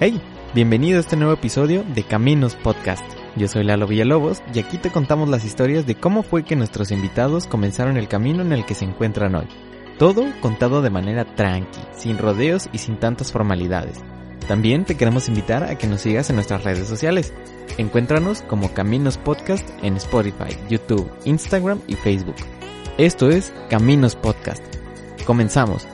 Hey, bienvenido a este nuevo episodio de Caminos Podcast. Yo soy Lalo Villalobos y aquí te contamos las historias de cómo fue que nuestros invitados comenzaron el camino en el que se encuentran hoy. Todo contado de manera tranqui, sin rodeos y sin tantas formalidades. También te queremos invitar a que nos sigas en nuestras redes sociales. Encuéntranos como Caminos Podcast en Spotify, YouTube, Instagram y Facebook. Esto es Caminos Podcast. Comenzamos.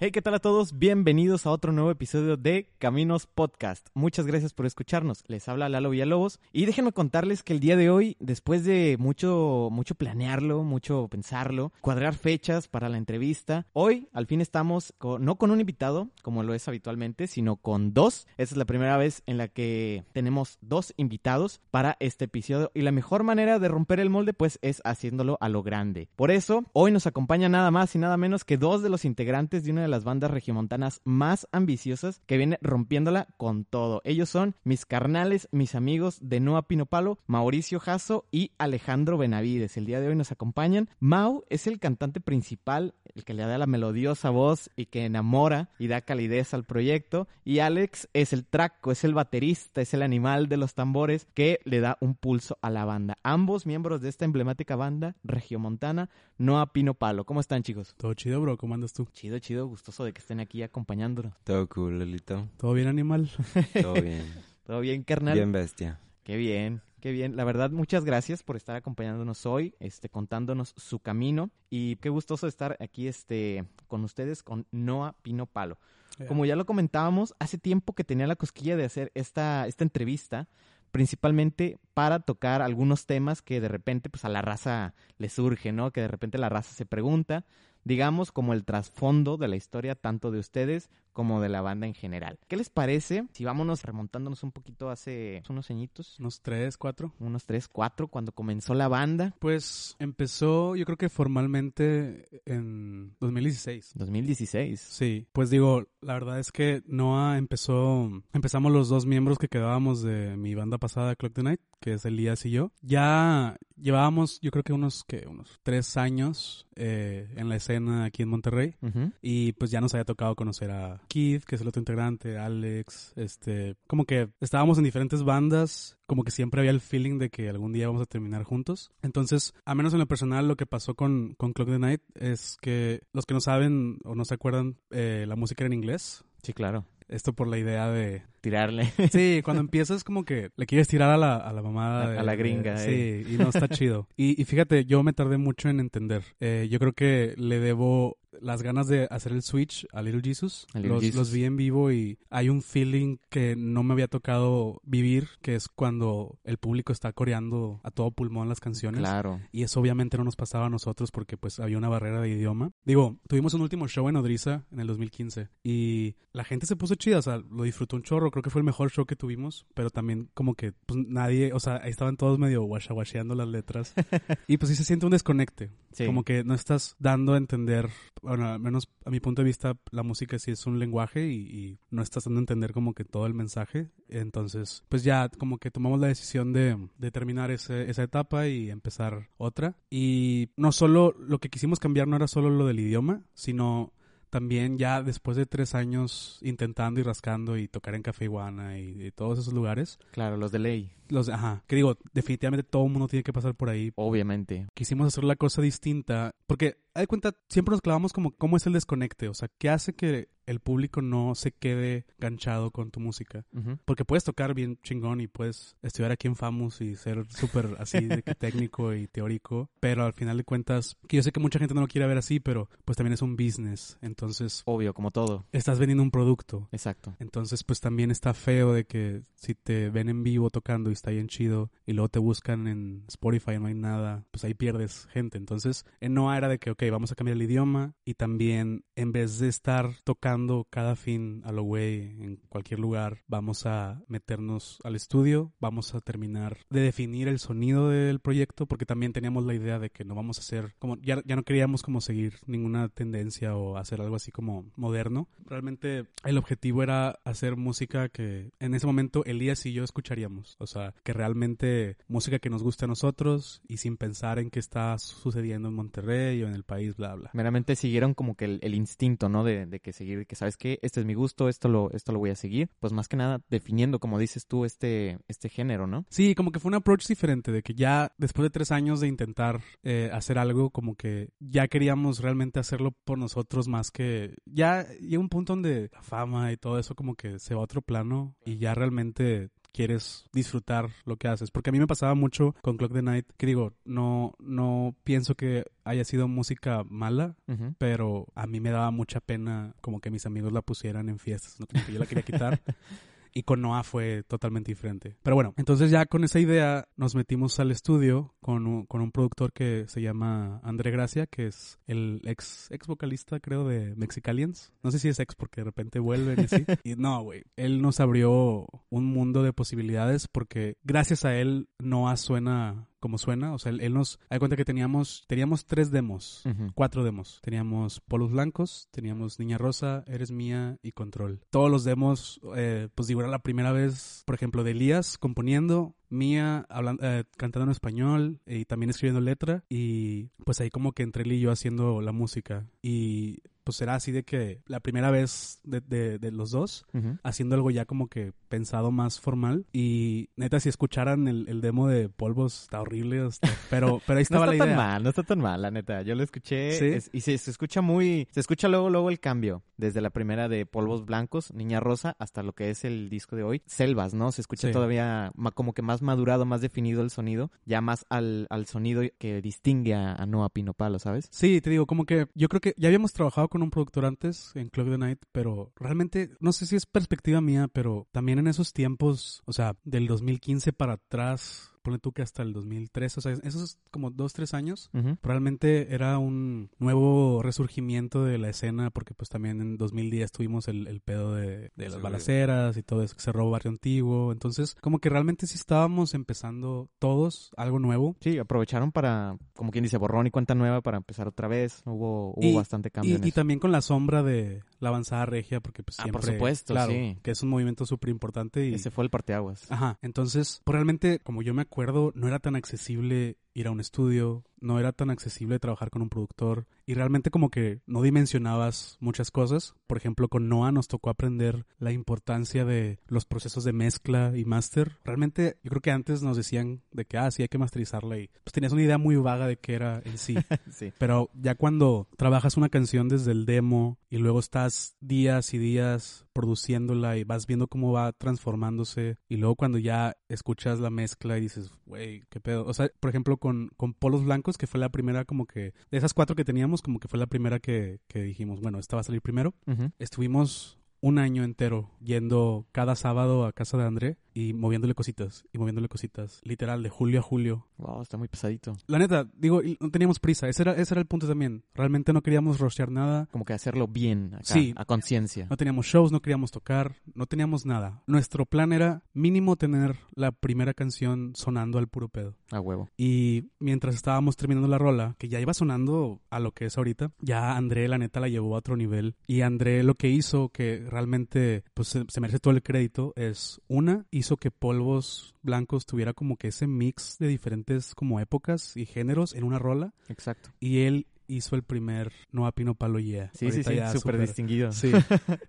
Hey, ¿qué tal a todos? Bienvenidos a otro nuevo episodio de Caminos Podcast. Muchas gracias por escucharnos. Les habla Lalo Villalobos y déjenme contarles que el día de hoy, después de mucho mucho planearlo, mucho pensarlo, cuadrar fechas para la entrevista, hoy al fin estamos con, no con un invitado, como lo es habitualmente, sino con dos. Esta es la primera vez en la que tenemos dos invitados para este episodio y la mejor manera de romper el molde pues es haciéndolo a lo grande. Por eso, hoy nos acompaña nada más y nada menos que dos de los integrantes de una de las bandas regiomontanas más ambiciosas que viene rompiéndola con todo. Ellos son mis carnales, mis amigos de Noa Pinopalo, Mauricio Jasso y Alejandro Benavides. El día de hoy nos acompañan. Mau es el cantante principal, el que le da la melodiosa voz y que enamora y da calidez al proyecto. Y Alex es el traco, es el baterista, es el animal de los tambores que le da un pulso a la banda. Ambos miembros de esta emblemática banda regiomontana, Noa Pinopalo. ¿Cómo están, chicos? Todo chido, bro. ¿Cómo andas tú? Chido, chido, gustoso de que estén aquí acompañándonos. Todo cool, Lolito. ¿Todo bien, animal? Todo bien. ¿Todo bien, carnal? Bien bestia. Qué bien, qué bien. La verdad, muchas gracias por estar acompañándonos hoy, este, contándonos su camino. Y qué gustoso estar aquí, este, con ustedes, con Noah Pino Palo. Como ya lo comentábamos, hace tiempo que tenía la cosquilla de hacer esta, esta entrevista, principalmente para tocar algunos temas que de repente, pues a la raza le surge, ¿no? Que de repente la raza se pregunta digamos, como el trasfondo de la historia tanto de ustedes como de la banda en general. ¿Qué les parece si vámonos remontándonos un poquito hace unos añitos? Unos tres, cuatro. Unos tres, cuatro, cuando comenzó la banda. Pues empezó, yo creo que formalmente en 2016. 2016. Sí, pues digo, la verdad es que Noah empezó, empezamos los dos miembros que quedábamos de mi banda pasada, Clock the Night, que es Elías y yo. Ya llevábamos, yo creo que unos, que unos tres años eh, en la escena aquí en Monterrey. Y pues ya nos había tocado conocer a Keith, que es el otro integrante, Alex, este, como que estábamos en diferentes bandas, como que siempre había el feeling de que algún día vamos a terminar juntos. Entonces, a menos en lo personal, lo que pasó con, con Clock the Night es que los que no saben o no se acuerdan, eh, la música era en inglés. Sí, claro. Esto por la idea de... Tirarle. Sí, cuando empiezas como que le quieres tirar a la, a la mamada. A, a la gringa. sí, y no está chido. Y, y, fíjate, yo me tardé mucho en entender. Eh, yo creo que le debo las ganas de hacer el switch a Little Jesus. Little los, Jesus. los, vi en vivo y hay un feeling que no me había tocado vivir, que es cuando el público está coreando a todo pulmón las canciones. Claro. Y eso obviamente no nos pasaba a nosotros porque pues había una barrera de idioma. Digo, tuvimos un último show en Odriza en el 2015 y la gente se puso chida, o sea, lo disfrutó un chorro, creo que fue el mejor show que tuvimos, pero también como que pues nadie, o sea, ahí estaban todos medio guachawasheando las letras y pues sí se siente un desconecte, sí. como que no estás dando a entender bueno, al menos a mi punto de vista, la música sí es un lenguaje y, y, no estás dando a entender como que todo el mensaje. Entonces, pues ya como que tomamos la decisión de, de terminar ese, esa etapa y empezar otra. Y no solo lo que quisimos cambiar no era solo lo del idioma, sino también ya después de tres años intentando y rascando y tocar en Café Iguana y, y, todos esos lugares. Claro, los de ley. Los, ajá, que digo, definitivamente todo el mundo tiene que pasar por ahí. Obviamente. Quisimos hacer la cosa distinta, porque, hay cuenta, siempre nos clavamos como cómo es el desconecte, o sea, qué hace que el público no se quede ganchado con tu música. Uh -huh. Porque puedes tocar bien chingón y puedes estudiar aquí en Famous y ser súper así de que técnico y teórico, pero al final de cuentas, que yo sé que mucha gente no lo quiere ver así, pero pues también es un business, entonces... Obvio, como todo. Estás vendiendo un producto. Exacto. Entonces pues también está feo de que si te ven en vivo tocando y está bien chido y luego te buscan en Spotify no hay nada, pues ahí pierdes gente. Entonces en Noah era de que, ok, vamos a cambiar el idioma y también en vez de estar tocando cada fin a lo güey en cualquier lugar, vamos a meternos al estudio, vamos a terminar de definir el sonido del proyecto, porque también teníamos la idea de que no vamos a hacer, como ya, ya no queríamos como seguir ninguna tendencia o hacer algo así como moderno. Realmente el objetivo era hacer música que en ese momento Elías y yo escucharíamos, o sea, que realmente música que nos guste a nosotros y sin pensar en qué está sucediendo en Monterrey o en el país, bla, bla. Meramente siguieron como que el, el instinto, ¿no? De, de que seguir que, ¿sabes qué? Este es mi gusto, esto lo, esto lo voy a seguir. Pues más que nada definiendo, como dices tú, este, este género, ¿no? Sí, como que fue un approach diferente, de que ya después de tres años de intentar eh, hacer algo, como que ya queríamos realmente hacerlo por nosotros más que... Ya llega un punto donde la fama y todo eso como que se va a otro plano y ya realmente quieres disfrutar lo que haces. Porque a mí me pasaba mucho con Clock the Night, que digo, no, no pienso que haya sido música mala, pero a mí me daba mucha pena como que mis amigos la pusieran en fiestas, ¿no? Como que yo la quería quitar. Y con Noah fue totalmente diferente. Pero bueno, entonces ya con esa idea nos metimos al estudio con un, con un productor que se llama André Gracia, que es el ex, ex vocalista, creo, de Mexicalians. No sé si es ex porque de repente vuelven y así. Y no, güey. Él nos abrió un mundo de posibilidades porque gracias a él Noah suena como suena. O sea, él, él nos... Hay cuenta que teníamos, teníamos tres demos cuatro demos. Teníamos Polos Blancos, teníamos Niña Rosa, Eres Mía y Control. Todos los demos, eh, pues digo, era la primera vez, por ejemplo, de Elías componiendo, Mía hablando, eh, cantando en español y también escribiendo letra. Y pues ahí como que entre él y yo haciendo la música. Y pues era así de que la primera vez de, de- de los dos Ujú. haciendo algo ya como que pensado más formal y neta si escucharan el, el demo de polvos está horrible pero pero ahí No estaba está la tan idea mal, no está tan mal, la neta. Yo lo escuché ¿Sí? es- y se, se escucha muy... Se escucha luego, luego el cambio. Desde la primera de Polvos Blancos, Niña Rosa, hasta lo que es el disco de hoy. Selvas, ¿no? Se escucha Sí. todavía como que más madurado, más definido el sonido. Ya más al, al sonido que distingue a, a Noah Pino Palo, ¿sabes? Sí, te digo, como que yo creo que ya habíamos trabajado con un productor antes en Clock the Night, pero realmente no sé si es perspectiva mía, pero también en esos tiempos, o sea, del 2015 para atrás, ponle tú que hasta el 2003, o sea, esos como dos, tres años, Ujú. Probablemente era un nuevo resurgimiento de la escena porque pues también en 2010 tuvimos el, el pedo de, de las Sí. balaceras y todo eso que cerró Barrio Antiguo. Entonces como que realmente sí estábamos empezando todos algo nuevo. Sí, aprovecharon para, como quien dice, borrón y cuenta nueva para empezar otra vez. Hubo, hubo Y- bastante cambio Y, en y eso. también con la sombra de la avanzada regia porque pues Ah, siempre... por supuesto, claro, sí. Que es un movimiento súper importante y... Ese fue el parteaguas. Ajá, entonces, pues realmente, como yo me acuerdo, no era tan accesible ir a un estudio, no era tan accesible trabajar con un productor y realmente como que no dimensionabas muchas cosas. Por ejemplo, con Noah nos tocó aprender la importancia de los procesos de mezcla y master. Realmente yo creo que antes nos decían de que, ah, sí, hay que masterizarla y pues tenías una idea muy vaga de qué era en sí. sí. Pero ya cuando trabajas una canción desde el demo y luego estás días y días produciéndola y vas viendo cómo va transformándose y luego cuando ya escuchas la mezcla y dices, güey, qué pedo. O sea, por ejemplo, con, con Polos Blancos, que fue la primera como que, de esas cuatro que teníamos, como que fue la primera que, que dijimos, bueno, esta va a salir primero. Estuvimos un año entero yendo cada sábado a casa de André y moviéndole cositas y moviéndole cositas, literal, de julio a julio. Wow, está muy pesadito. La neta, digo, no teníamos prisa. Ese era, ese era el punto también. Realmente no queríamos rushear nada. Como que hacerlo bien acá, Sí. a conciencia. No teníamos shows, no queríamos tocar, no teníamos nada. Nuestro plan era mínimo tener la primera canción sonando al puro pedo. A huevo. Y mientras estábamos terminando la rola, que ya iba sonando a lo que es ahorita, ya André la neta la llevó a otro nivel. Y André lo que hizo, que realmente pues se, se merece todo el crédito, es una, hizo que Polvos Blancos tuviera como que ese mix de diferentes como épocas y géneros en una rola. Exacto. Y él hizo el primer Noa Pino Palo Yeah. Sí, sí, Ahorita sí, súper súper- distinguido. Sí,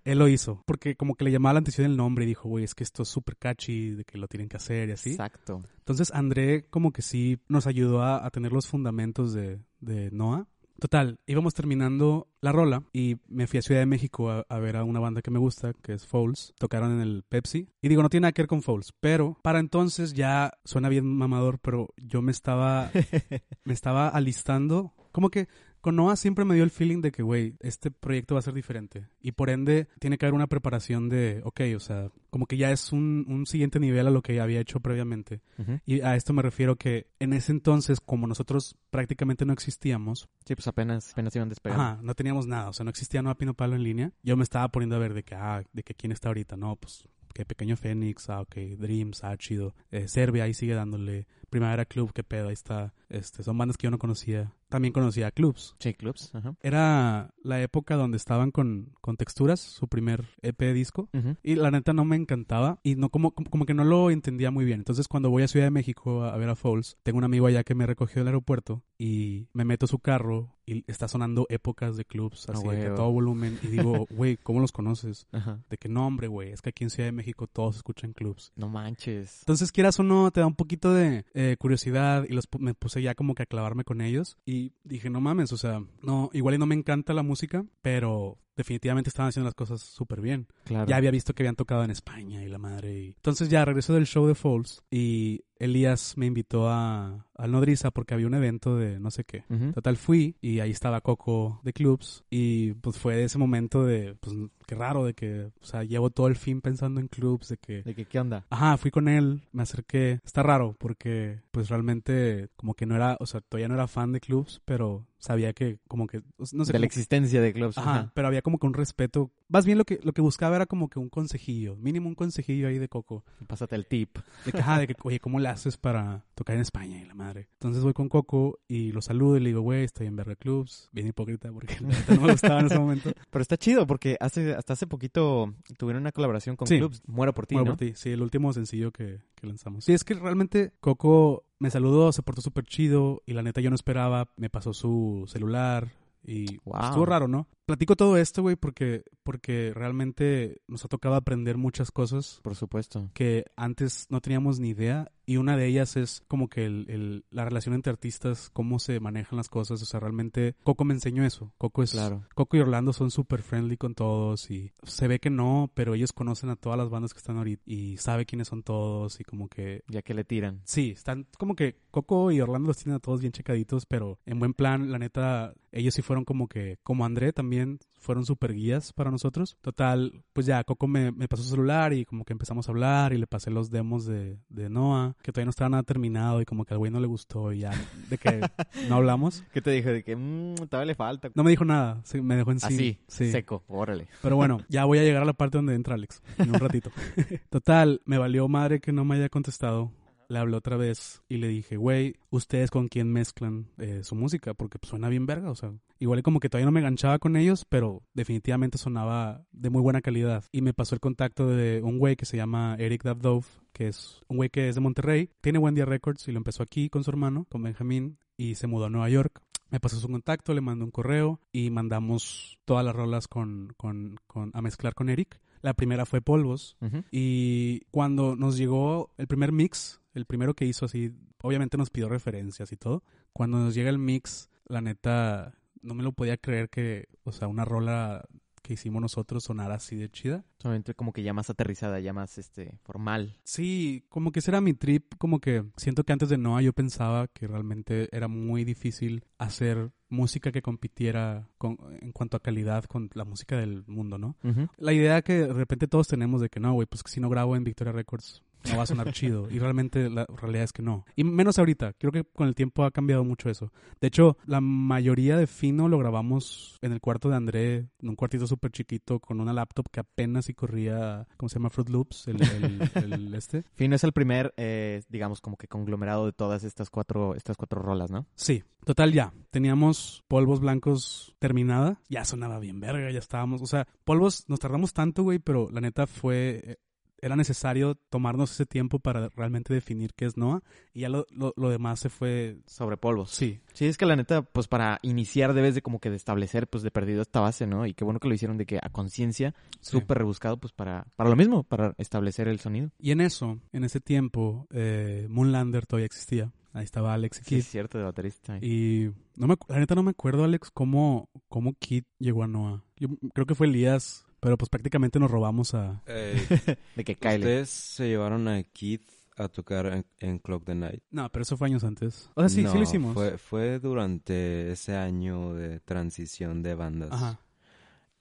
él lo hizo. Porque como que le llamaba la atención el nombre y dijo, güey, es que esto es súper catchy, de que lo tienen que hacer y así. Exacto. Entonces André como que sí nos ayudó a, a tener los fundamentos de, de Noah. Total, íbamos terminando la rola y me fui a Ciudad de México a, a ver a una banda que me gusta, que es Fouls. Tocaron en el Pepsi. Y digo, no tiene nada que ver con Fouls, pero para entonces ya suena bien mamador, pero yo me estaba, me estaba alistando. Como que con Noah siempre me dio el feeling de que, güey, este proyecto va a ser diferente. Y por ende, tiene que haber una preparación de, ok, o sea, como que ya es un, un siguiente nivel a lo que había hecho previamente. Y a esto me refiero que en ese entonces, como nosotros prácticamente no existíamos, Sí, pues apenas, apenas iban despegando. ajá, no teníamos nada, o sea, no existía Noa Pino Palo en línea, yo me estaba poniendo a ver de que, ah, de que quién está ahorita, no, pues, que Pequeño Fénix, ah, ok, Dreams, ah, chido, eh, Serbia ahí sigue dándole, Primavera Club, qué pedo, ahí está, este, son bandas que yo no conocía. También conocía clubs. Sí, clubs. Ajá. Era la época donde estaban con, con texturas, su primer EP disco. Y la neta no me encantaba y no como, como, como que no lo entendía muy bien. Entonces cuando voy a Ciudad de México a, a ver a Falls, tengo un amigo allá que me recogió del aeropuerto y me meto a su carro y está sonando épocas de clubs Ah, así de que todo volumen y digo, güey, ¿cómo los conoces? Ajá. De que no, hombre, güey, es que aquí en Ciudad de México todos escuchan clubs. No manches. Entonces, quieras o no, te da un poquito de eh, curiosidad y los me puse ya como que a clavarme con ellos y dije, no mames, o sea, no, igual y no me encanta la música, pero definitivamente estaban haciendo las cosas súper bien. Claro. Ya había visto que habían tocado en España y la madre. y- Entonces ya regresó del show de Falls y Elías me invitó a, al Nodriza porque había un evento de no sé qué. Total fui y ahí estaba Coco de Clubs y pues fue ese momento de, pues qué raro, de que, o sea, llevo todo el fin pensando en clubs, de que... ¿De que qué onda? Ajá, fui con él, me acerqué. Está raro porque pues realmente como que no era, o sea, todavía no era fan de clubs, pero sabía que como que, no sé, de la como- existencia de clubs. Ajá, Ajá. pero había como que un respeto. Más bien lo que, lo que buscaba era como que un consejillo, mínimo un consejillo ahí de Coco. Pásate el tip. De que, ajá, de que, oye, ¿cómo le haces para tocar en España y la madre? Entonces voy con Coco y lo saludo y le digo, güey, estoy en Verga Clubs. Bien hipócrita porque no me gustaba en ese momento. Pero está chido porque hace, hasta hace poquito tuvieron una colaboración con Sí. clubs. Muero por ti, ¿no? por ti, sí, el último sencillo que, que lanzamos. Sí, es que realmente Coco me saludó, se portó súper chido y la neta yo no esperaba, me pasó su celular y Wow. estuvo raro, ¿no? Platico todo esto, güey, porque, porque realmente nos ha tocado aprender muchas cosas Por supuesto. que antes no teníamos ni idea y una de ellas es como que el, el- la relación entre artistas, cómo se manejan las cosas, o sea, realmente Coco me enseñó eso. Coco es Claro. Coco y Orlando son súper friendly con todos y se ve que no, pero ellos conocen a todas las bandas que están ahorita y sabe quiénes son todos y como que Ya que le tiran. Sí, están como que Coco y Orlando los tienen a todos bien checaditos, pero en buen plan, la neta, ellos sí fueron como que, como André también, fueron super guías para nosotros. Total, pues ya Coco me, me pasó su celular y como que empezamos a hablar y le pasé los demos de, de Noah, que todavía no estaba nada terminado y como que al güey no le gustó y ya, de que no hablamos. ¿Qué te dijo? De que mmm, todavía le falta. No me dijo nada, sí, me dejó en sí. Así, sí. seco. Órale. Pero bueno, ya voy a llegar a la parte donde entra Alex en un ratito. Total, me valió madre que no me haya contestado. Le hablé otra vez y le dije, güey, ¿ustedes con quién mezclan eh, su música? Porque pues, suena bien verga, o sea, igual como que todavía no me enganchaba con ellos, pero definitivamente sonaba de muy buena calidad. Y me pasó el contacto de un güey que se llama Eric Dabdove, que es un güey que es de Monterrey, tiene Buen Día Records y lo empezó aquí con su hermano, con Benjamín, y se mudó a Nueva York. Me pasó su contacto, le mandé un correo y mandamos todas las rolas con, con, con- a mezclar con Eric. La primera fue Polvos. Ujú. Y cuando nos llegó el primer mix, el primero que hizo así, obviamente nos pidió referencias y todo. Cuando nos llega el mix, la neta, no me lo podía creer que, o sea, una rola que hicimos nosotros sonara así de chida. Solamente como que ya más aterrizada, ya más este formal. Sí, como que ese era mi trip, como que siento que antes de Noah yo pensaba que realmente era muy difícil hacer música que compitiera con, en cuanto a calidad con la música del mundo, ¿no? Ujú. La idea que de repente todos tenemos de que no, güey, pues que si no grabo en Victoria Records no va a sonar chido. Y realmente la realidad es que no. Y menos ahorita. Creo que con el tiempo ha cambiado mucho eso. De hecho, la mayoría de Fino lo grabamos en el cuarto de André, en un cuartito súper chiquito, con una laptop que apenas si corría, ¿cómo se llama? Fruit Loops, el, el- el este. Fino es el primer, eh, digamos, como que conglomerado de todas estas cuatro, estas cuatro rolas, ¿no? Sí, total ya. Teníamos polvos blancos terminada. Ya sonaba bien verga, ya estábamos. O sea, polvos nos tardamos tanto, güey, pero la neta fue. Era necesario tomarnos ese tiempo para realmente definir qué es Noah. Y ya lo, lo, lo demás se fue. Sobre polvos. Sí, Sí, es que la neta, pues para iniciar debes de como que de establecer, pues de perdido esta base, ¿no? Y qué bueno que lo hicieron de que a conciencia, sí. súper rebuscado, pues para, para lo mismo, para establecer el sonido. Y en eso, en ese tiempo, eh, Moonlander todavía existía. Ahí estaba Alex y Sí, es cierto, de baterista. Y no me, la neta no me acuerdo, Alex, cómo, cómo Kid llegó a Noah. Yo creo que fue Elías, pero pues prácticamente nos robamos a... Eh, de que Kyle. Ustedes se llevaron a Keith a tocar en, en Clock the Night. No, pero eso fue años antes. O sea, sí, sí lo hicimos. Fue, fue durante ese año de transición de bandas. Ajá.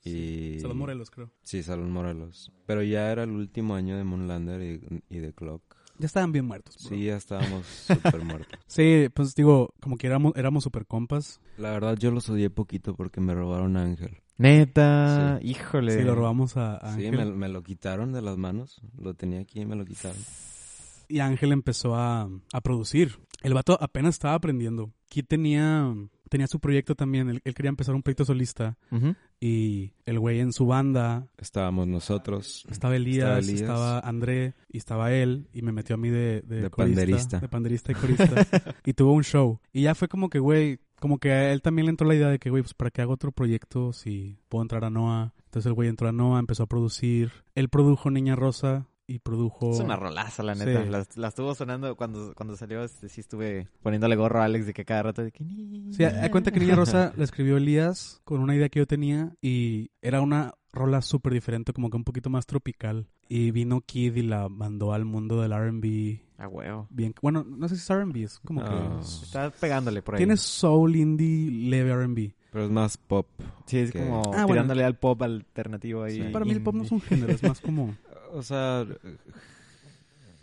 Y... Salón Morelos, creo. Sí, Salón Morelos. Pero ya era el último año de Moonlander y, y de Clock. Ya estaban bien muertos. bro. Sí, ya estábamos súper muertos. Sí, pues digo, como que éramos, éramos super compas. La verdad, yo los odié poquito porque me robaron a Ángel. Neta, híjole. Sí, lo robamos a, a Sí, Ángel. me, me lo quitaron de las manos. Lo tenía aquí y me lo quitaron. Y Ángel empezó a, a producir. El vato apenas estaba aprendiendo. Kid tenía tenía su proyecto también. Él, él quería empezar un proyecto solista. Y el güey en su banda Estábamos nosotros. estaba Elías, Estaba Elías. estaba André y estaba él. Y me metió a mí de, de, De corista, panderista. De panderista y corista. y tuvo un show. Y ya fue como que, güey, como que a él también le entró la idea de que, güey, pues para qué hago otro proyecto si puedo entrar a Noah. Entonces el güey entró a Noah, empezó a producir. Él produjo Niña Rosa y produjo... Es una rolaza, la neta. Sí. La, la estuvo sonando cuando, cuando salió. Este, sí, estuve poniéndole gorro a Alex de que cada rato de que. Sí, a, a cuenta que Niña Rosa la escribió Elías con una idea que yo tenía y era una rola súper diferente, como que un poquito más tropical. Y vino Kid y la mandó al mundo del R&B A huevo. bien... Bueno, no sé si es R&B, es como No. que... Está pegándole por ahí. Tiene soul, indie, leve R&B. Pero es más pop. Sí, es que- como Ah, bueno. tirándole al pop alternativo ahí. Sí. Para mí el pop no es un género, es más como... O sea,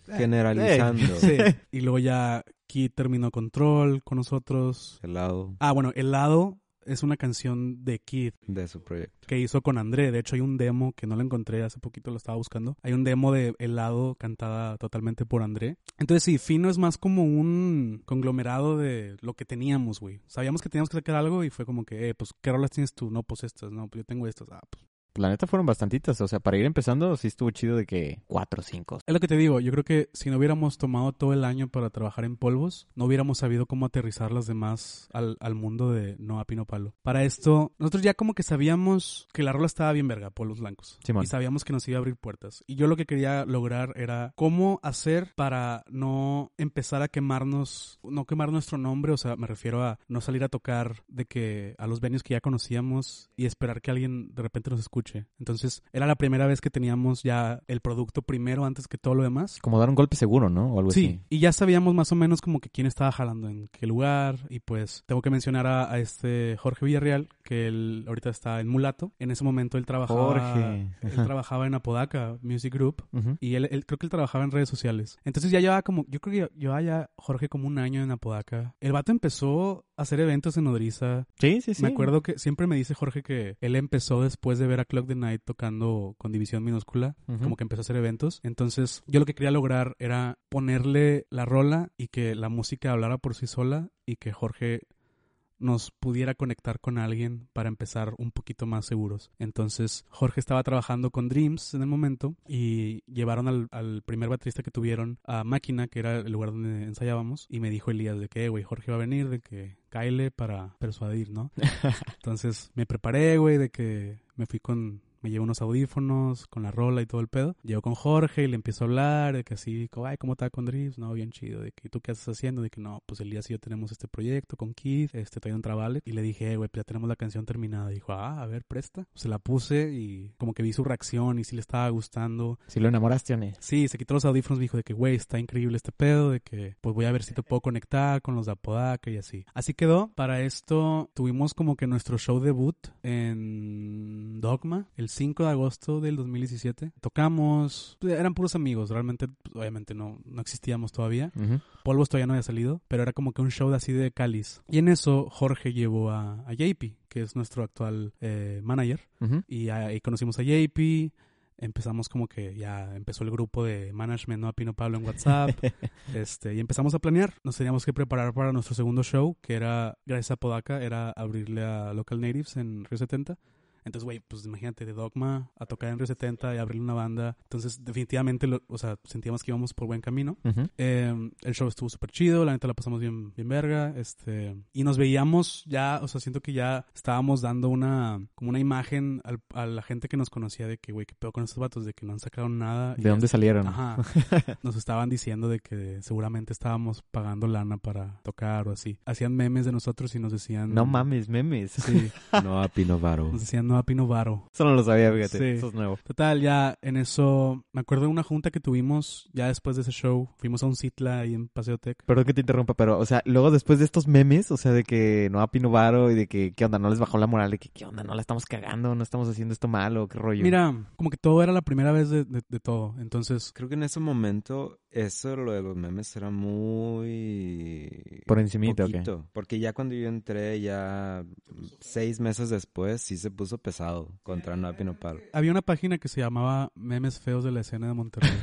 generalizando. Sí. Y luego ya Kid terminó Control con nosotros. Helado Ah, bueno, Helado es una canción de Kid de su proyecto. que hizo con André. De hecho, hay un demo que no lo encontré, hace poquito lo estaba buscando. Hay un demo de Helado cantada totalmente por André. Entonces, sí, Fino es más como un conglomerado de lo que teníamos, güey. Sabíamos que teníamos que sacar algo y fue como que, eh, pues, ¿qué rolas tienes tú? No, pues estas, no, pues yo tengo estas. Ah, pues. La neta fueron bastantitas. O sea, para ir empezando, sí estuvo chido de que cuatro o cinco. Es lo que te digo, yo creo que si no hubiéramos tomado todo el año para trabajar en polvos, no hubiéramos sabido cómo aterrizar las demás al, al mundo de No a Pino Palo. Para esto, nosotros ya como que sabíamos que la rola estaba bien verga, polvos blancos. Simón. Y sabíamos que nos iba a abrir puertas. Y yo lo que quería lograr era cómo hacer para no empezar a quemarnos, no quemar nuestro nombre, o sea, me refiero a no salir a tocar de que a los venues que ya conocíamos y esperar que alguien de repente nos escuche. Entonces, era la primera vez que teníamos ya el producto primero antes que todo lo demás. Como dar un golpe seguro, ¿no? O algo Sí, así. y ya sabíamos más o menos como que quién estaba jalando en qué lugar y pues tengo que mencionar a, a este Jorge Villarreal que él ahorita está en Mulato. En ese momento él trabajaba Jorge. él trabajaba en Apodaca Music Group Ujú. y él, él- creo que él trabajaba en redes sociales. Entonces ya llevaba como yo creo que llevaba ya Jorge como un año en Apodaca. El vato empezó a hacer eventos en Nodriza. Sí, sí, sí. Me acuerdo que siempre me dice Jorge que él empezó después de ver a Clock the Night tocando con división minúscula como que empezó a hacer eventos. Entonces, yo lo que quería lograr era ponerle la rola y que la música hablara por sí sola y que Jorge nos pudiera conectar con alguien para empezar un poquito más seguros. Entonces, Jorge estaba trabajando con Dreams en el momento y llevaron al, al primer baterista que tuvieron a Máquina, que era el lugar donde ensayábamos, y me dijo Elías de que, "Eh, güey, Jorge va a venir, de que caile para persuadir, ¿no? Entonces, me preparé, güey, de que me fui con me llevo unos audífonos con la rola y todo el pedo. Llego con Jorge y le empiezo a hablar de que así, como, ay, ¿cómo está con Drips? No, bien chido. De que, ¿tú qué estás haciendo? De que, no, pues Elías y yo tenemos este proyecto con Keith, este, todavía un trabalet. Y le dije, "Eh, güey, pues ya tenemos la canción terminada. Y dijo, ah, a ver, presta. Se la puse y como que vi su reacción y sí le estaba gustando. Si lo enamoraste, One. Sí, se quitó los audífonos, me dijo de que, güey, está increíble este pedo, de que, pues voy a ver si te puedo conectar con los de Apodaca y así. Así quedó. Para esto tuvimos como que nuestro show debut en Dogma, el 5 de agosto del 2017. Tocamos, pues, eran puros amigos, realmente, pues, obviamente no, no existíamos todavía. Ujú. Polvos todavía no había salido, pero era como que un show de así de cáliz. Y en eso Jorge llevó a, a JP, que es nuestro actual eh, manager. Ujú. Y ahí conocimos a JP. Empezamos como que ya empezó el grupo de management, ¿no? A Pino Pablo en WhatsApp. este, y empezamos a planear. Nos teníamos que preparar para nuestro segundo show, que era, gracias a Podaca, era abrirle a Local Natives en Río 70. Entonces, güey, pues imagínate de Dogma a tocar en Río 70 y abrirle una banda. Entonces, definitivamente, lo- o sea, sentíamos que íbamos por buen camino. Ujú. Eh, el show estuvo súper chido, la neta la pasamos bien, bien verga, este, y nos veíamos ya, o sea, siento que ya estábamos dando una, como una imagen al- a la gente que nos conocía de que, güey, qué pedo con estos vatos, de que no han sacado nada. ¿De dónde salieron? Ajá. Nos estaban diciendo de que seguramente estábamos pagando lana para tocar o así. Hacían memes de nosotros y nos decían... No mames, memes. Sí, No a Pinovaro. nos decían no a Pino Varo. Eso no lo sabía, fíjate. Sí. Eso es nuevo. Total, ya en eso, me acuerdo de una junta que tuvimos ya después de ese show. Fuimos a un Citla ahí en Paseo Tech. Perdón que te interrumpa, pero, o sea, luego después de estos memes, o sea, de que no a Pinovaro y de que, ¿qué onda? No les bajó la moral, de que, ¿qué onda? No la estamos cagando, no estamos haciendo esto mal o qué rollo. Mira, como que todo era la primera vez de, de- de todo. Entonces, Creo que en ese momento eso, lo de los memes, era muy... Por encimita, poquito, Porque ya cuando yo entré, ya seis meses después, sí se puso pesado contra Napi Nopal. Había una página que se llamaba Memes Feos de la Escena de Monterrey.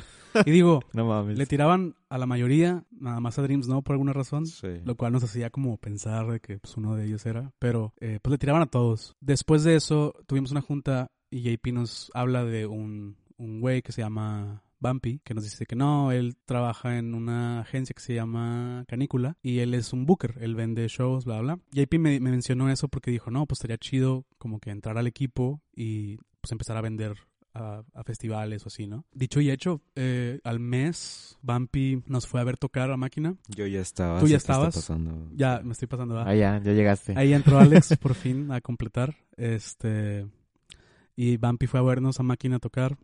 y digo, No mames. le tiraban a la mayoría, nada más a Dreams no, por alguna razón. Sí. Lo cual nos hacía como pensar de que pues, uno de ellos era. Pero eh, pues le tiraban a todos. Después de eso, tuvimos una junta y JP nos habla de un, un güey que se llama Bumpy, que nos dice que no, él trabaja en una agencia que se llama Canícula y él es un booker, él vende shows, bla, bla. JP me, me mencionó eso porque dijo, no, pues estaría chido como que entrar al equipo y pues empezar a vender a, a festivales o así, ¿no? Dicho y hecho, eh, al mes Bumpy nos fue a ver tocar a máquina. Yo ya estaba. ¿Tú ya estabas? pasando. Ya me estoy pasando. ¿verdad? Ah, ya, ya llegaste. Ahí entró Alex por fin a completar. Este. Y Bumpy fue a vernos a máquina a tocar.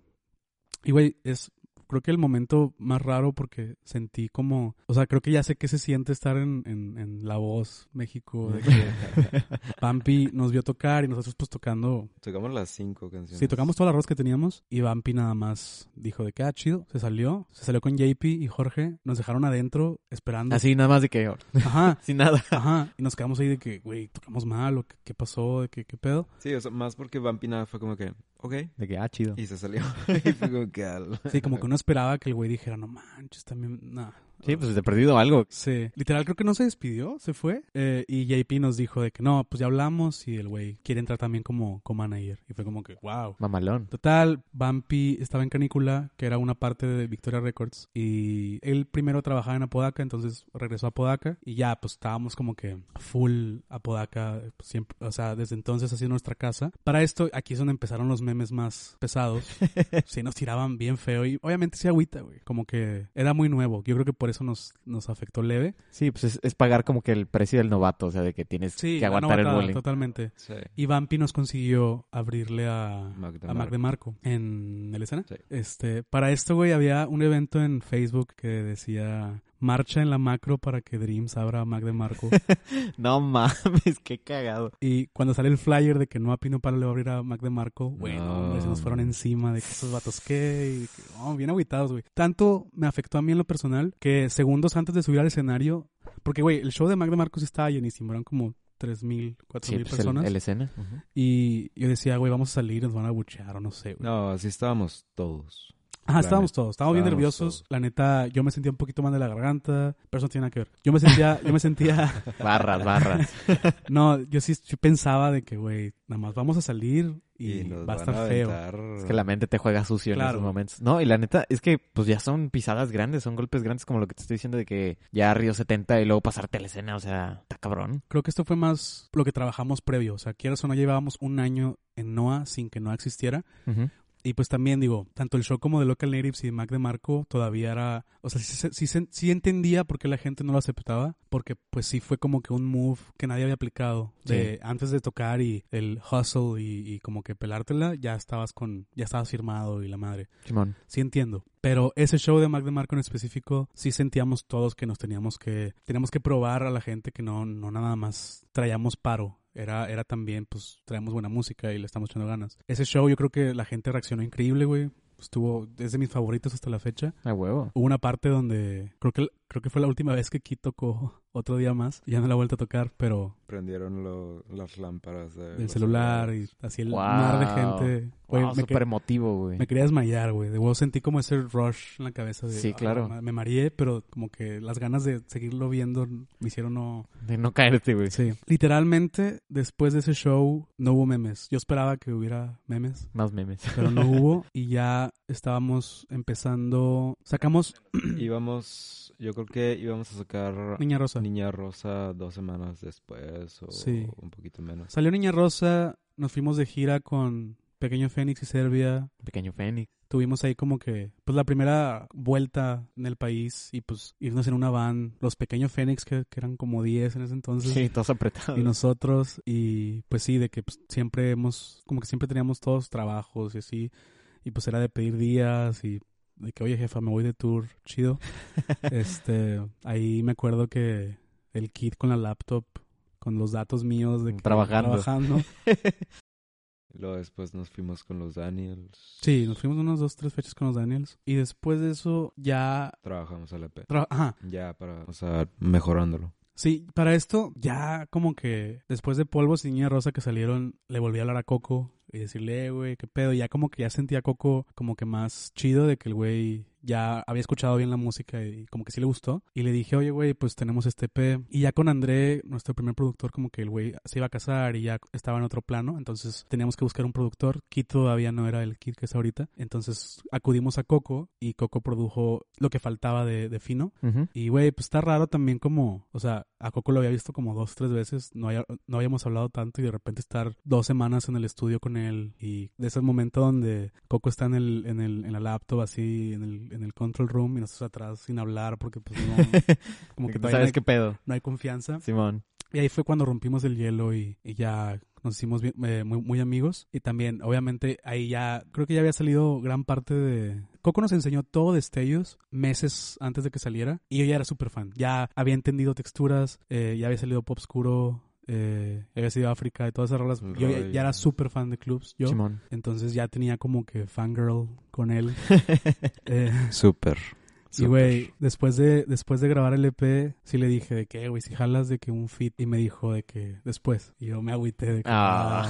Y güey, es creo que el momento más raro porque sentí como. O sea, creo que ya sé qué se siente estar en, en, en La Voz, México. De que Bumpy nos vio tocar y nosotros pues tocando. Tocamos las cinco canciones. Sí, tocamos todas las rolas que teníamos. Y Bumpy nada más dijo de que, ah, chido. Se salió. Se salió con JP y Jorge. Nos dejaron adentro esperando. Así, nada más de que... Ajá. Sin nada. Ajá, y nos quedamos ahí de que, güey, tocamos mal o qué, qué pasó, de que, qué pedo. Sí, o sea, más porque Bumpy nada fue como que, ok, De que, ah, chido. y se salió. y fue como que... al- Sí, como que uno esperaba que el güey dijera, no manches, también, nah. Sí, pues de perdido algo. Sí, literal creo que no se despidió, se fue. Eh, y JP nos dijo de que no, pues ya hablamos y el güey quiere entrar también como, como manager. Y fue como que, wow. Mamalón. Total, Bumpy estaba en Canícula, que era una parte de Victoria Records. Y él primero trabajaba en Apodaca, entonces regresó a Apodaca. Y ya, pues estábamos como que full Apodaca, pues, siempre, o sea, desde entonces así nuestra casa. Para esto, aquí es donde empezaron los memes más pesados. sí, nos tiraban bien feo. Y obviamente sí agüita, güey. Como que era muy nuevo. Yo creo que por eso nos, nos afectó leve. Sí, pues es, es pagar como que el precio del novato, o sea, de que tienes Sí, que aguantar la el novatada, bullying. totalmente. Sí. Y Bumpy nos consiguió abrirle a, Mac de a Mac de Marco. Marco en el escena. Sí. Este, para esto, güey, había un evento en Facebook que decía marcha en la macro para que Dreams abra a Mac de Marco. No mames, qué cagado. y cuando sale el flyer de que no a Pino Palo le va a abrir a Mac de Marco, güey, no, No. hombre, se nos fueron encima de que esos vatos qué, y que, oh, bien agüitados, güey. Tanto me afectó a mí en lo personal que segundos antes de subir al escenario, porque, güey, el show de Mac de Marco sí estaba llenísimo, eran como 3.000, 4.000 Sí, pues personas. el escena. Y yo decía, güey, vamos a salir, nos van a buchear o no sé, güey. No, así estábamos todos. Ajá, estábamos todos, estábamos bien nerviosos. todos. La neta, yo me sentía un poquito mal de la garganta, pero eso no tiene nada que ver. Yo me sentía, yo me sentía, Barras, barras. no, yo sí, sí pensaba de que, güey, nada más vamos a salir y, nos va a estar feo. Es que la mente te juega sucio en esos momentos. No, y la neta es que pues ya son pisadas grandes, son golpes grandes como lo que te estoy diciendo de que ya Río 70 y luego pasarte a la escena, o sea, está cabrón. Creo que esto fue más lo que trabajamos previo. O sea, quieras o no, llevábamos un año en NOAA sin que NOAA existiera. Ujú. Y pues también digo, tanto el show como de Local Natives y de Mac de Marco todavía era, o sea, sí, sí, sí entendía por qué la gente no lo aceptaba, porque pues sí fue como que un move que nadie había aplicado. De antes de tocar y el hustle y, y como que pelártela, ya estabas con, ya estabas firmado y la madre. Simón. Sí entiendo. Pero ese show de Mac de Marco en específico, sí sentíamos todos que nos teníamos que, teníamos que probar a la gente que no, no nada más traíamos paro. Era, era también, pues, traemos buena música y le estamos echando ganas. Ese show yo creo que la gente reaccionó increíble, güey. Estuvo, es de mis favoritos hasta la fecha. A huevo. Hubo una parte donde, creo que, creo que fue la última vez que Kid tocó otro día más. Ya no la he vuelto a tocar, pero Prendieron lo- las lámparas de del celular y así el Wow. mar de gente. Güey, Wow, me, súper que- emotivo, güey. me quería desmayar, güey. De huevo sentí como ese rush en la cabeza. De, Sí, "Ah, claro. me mareé, pero como que las ganas de seguirlo viendo me hicieron no... De no caerte, güey. Sí. Literalmente, después de ese show, no hubo memes. Yo esperaba que hubiera memes, Más memes. pero no hubo. Y ya estábamos empezando... Sacamos Íbamos, yo creo que íbamos a sacar Niña Rosa. Niña Rosa dos semanas después o Sí. un poquito menos. Salió Niña Rosa, nos fuimos de gira con Pequeño Fénix y Serbia. Pequeño Fénix. Tuvimos ahí como que, pues la primera vuelta en el país y pues irnos en una van, los Pequeños Fénix que, que eran como 10 en ese entonces. Sí, todos apretados. Y nosotros, y pues sí, de que pues, siempre hemos, como que siempre teníamos todos trabajos y así, y pues era de pedir días y de que, oye jefa, me voy de tour, chido. este, ahí me acuerdo que el kit con la laptop, con los datos míos de que Trabajando. trabajando. Luego después nos fuimos con los Daniels. Sí, nos fuimos unos dos, tres fechas con los Daniels. Y después de eso ya... Trabajamos al EP. tra- Ajá, Ya para, o sea, mejorándolo. Sí, para esto ya como que después de Polvos y Niña Rosa que salieron, le volví a hablar a Coco y decirle, "Eh, güey, qué pedo. Ya como que ya sentía a Coco como que más chido de que el güey ya había escuchado bien la música y como que sí le gustó. Y le dije, oye, güey, pues tenemos este EP. Y ya con André, nuestro primer productor, como que el güey se iba a casar y ya estaba en otro plano. Entonces teníamos que buscar un productor. Kit todavía no era el Kit que es ahorita. Entonces acudimos a Coco y Coco produjo lo que faltaba de, de Fino. Y, güey, pues está raro también como, o sea, a Coco lo había visto como dos, tres veces, no, haya- no habíamos hablado tanto y de repente estar dos semanas en el estudio con él y de ese momento donde Coco está en el, en el, en la laptop así, en el, en el control room y nosotros atrás sin hablar porque pues no, como que ¿Tú todavía no ¿Sabes hay, qué pedo? no hay confianza. Simón. Y ahí fue cuando rompimos el hielo y, y ya nos hicimos bien- eh, muy, muy amigos. Y también, obviamente, ahí ya, creo que ya había salido gran parte de... Coco nos enseñó todo destellos meses antes de que saliera. Y yo ya era súper fan. Ya había entendido texturas, eh, ya había salido Pop Oscuro, eh, había sido África y todas esas rolas. Yo ya, era súper fan de clubs, yo. Simón. Entonces ya tenía como que fangirl con él. Eh, Súper. y güey, después de, después de grabar el EP, sí le dije de que, "Eh, güey, si jalas de que un fit. Y me dijo de que después. Y yo me agüité de que. Ah.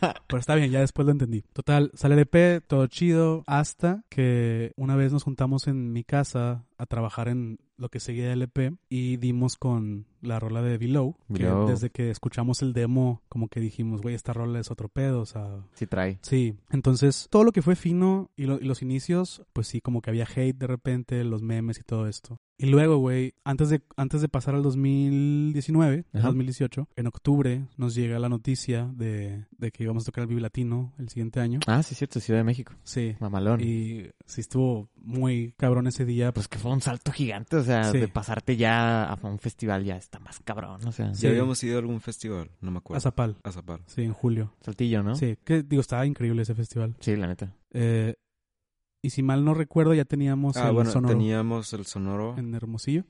"Ah". Pero está bien, ya después lo entendí. Total, sale el EP, todo chido. Hasta que una vez nos juntamos en mi casa a trabajar en lo que seguía del EP y dimos con la rola de Below. Que desde que escuchamos el demo, como que dijimos, güey, esta rola es otro pedo, o sea, Sí trae. Sí, entonces todo lo que fue fino y, lo- y los inicios, pues sí, como que había hate de repente, los memes y todo esto. Y luego, güey, antes de, antes de pasar al 2019, Ajá. 2018, en octubre nos llega la noticia de, de que íbamos a tocar el Vive Latino el siguiente año. Ah, sí, cierto, Ciudad de México. Sí. Mamalón. Y sí estuvo muy cabrón ese día. Pues que fue un salto gigante, o sea, Sí. de pasarte ya a un festival ya está más cabrón, o sea, Sí. Ya habíamos ido a algún festival, no me A acuerdo. Zapal. A Zapal. Sí, en julio. saltillo, ¿no? Sí, que digo, estaba increíble ese festival. Sí, la neta. Eh, y si mal no recuerdo, ya teníamos Ah, el bueno, sonoro teníamos el sonoro. en Hermosillo.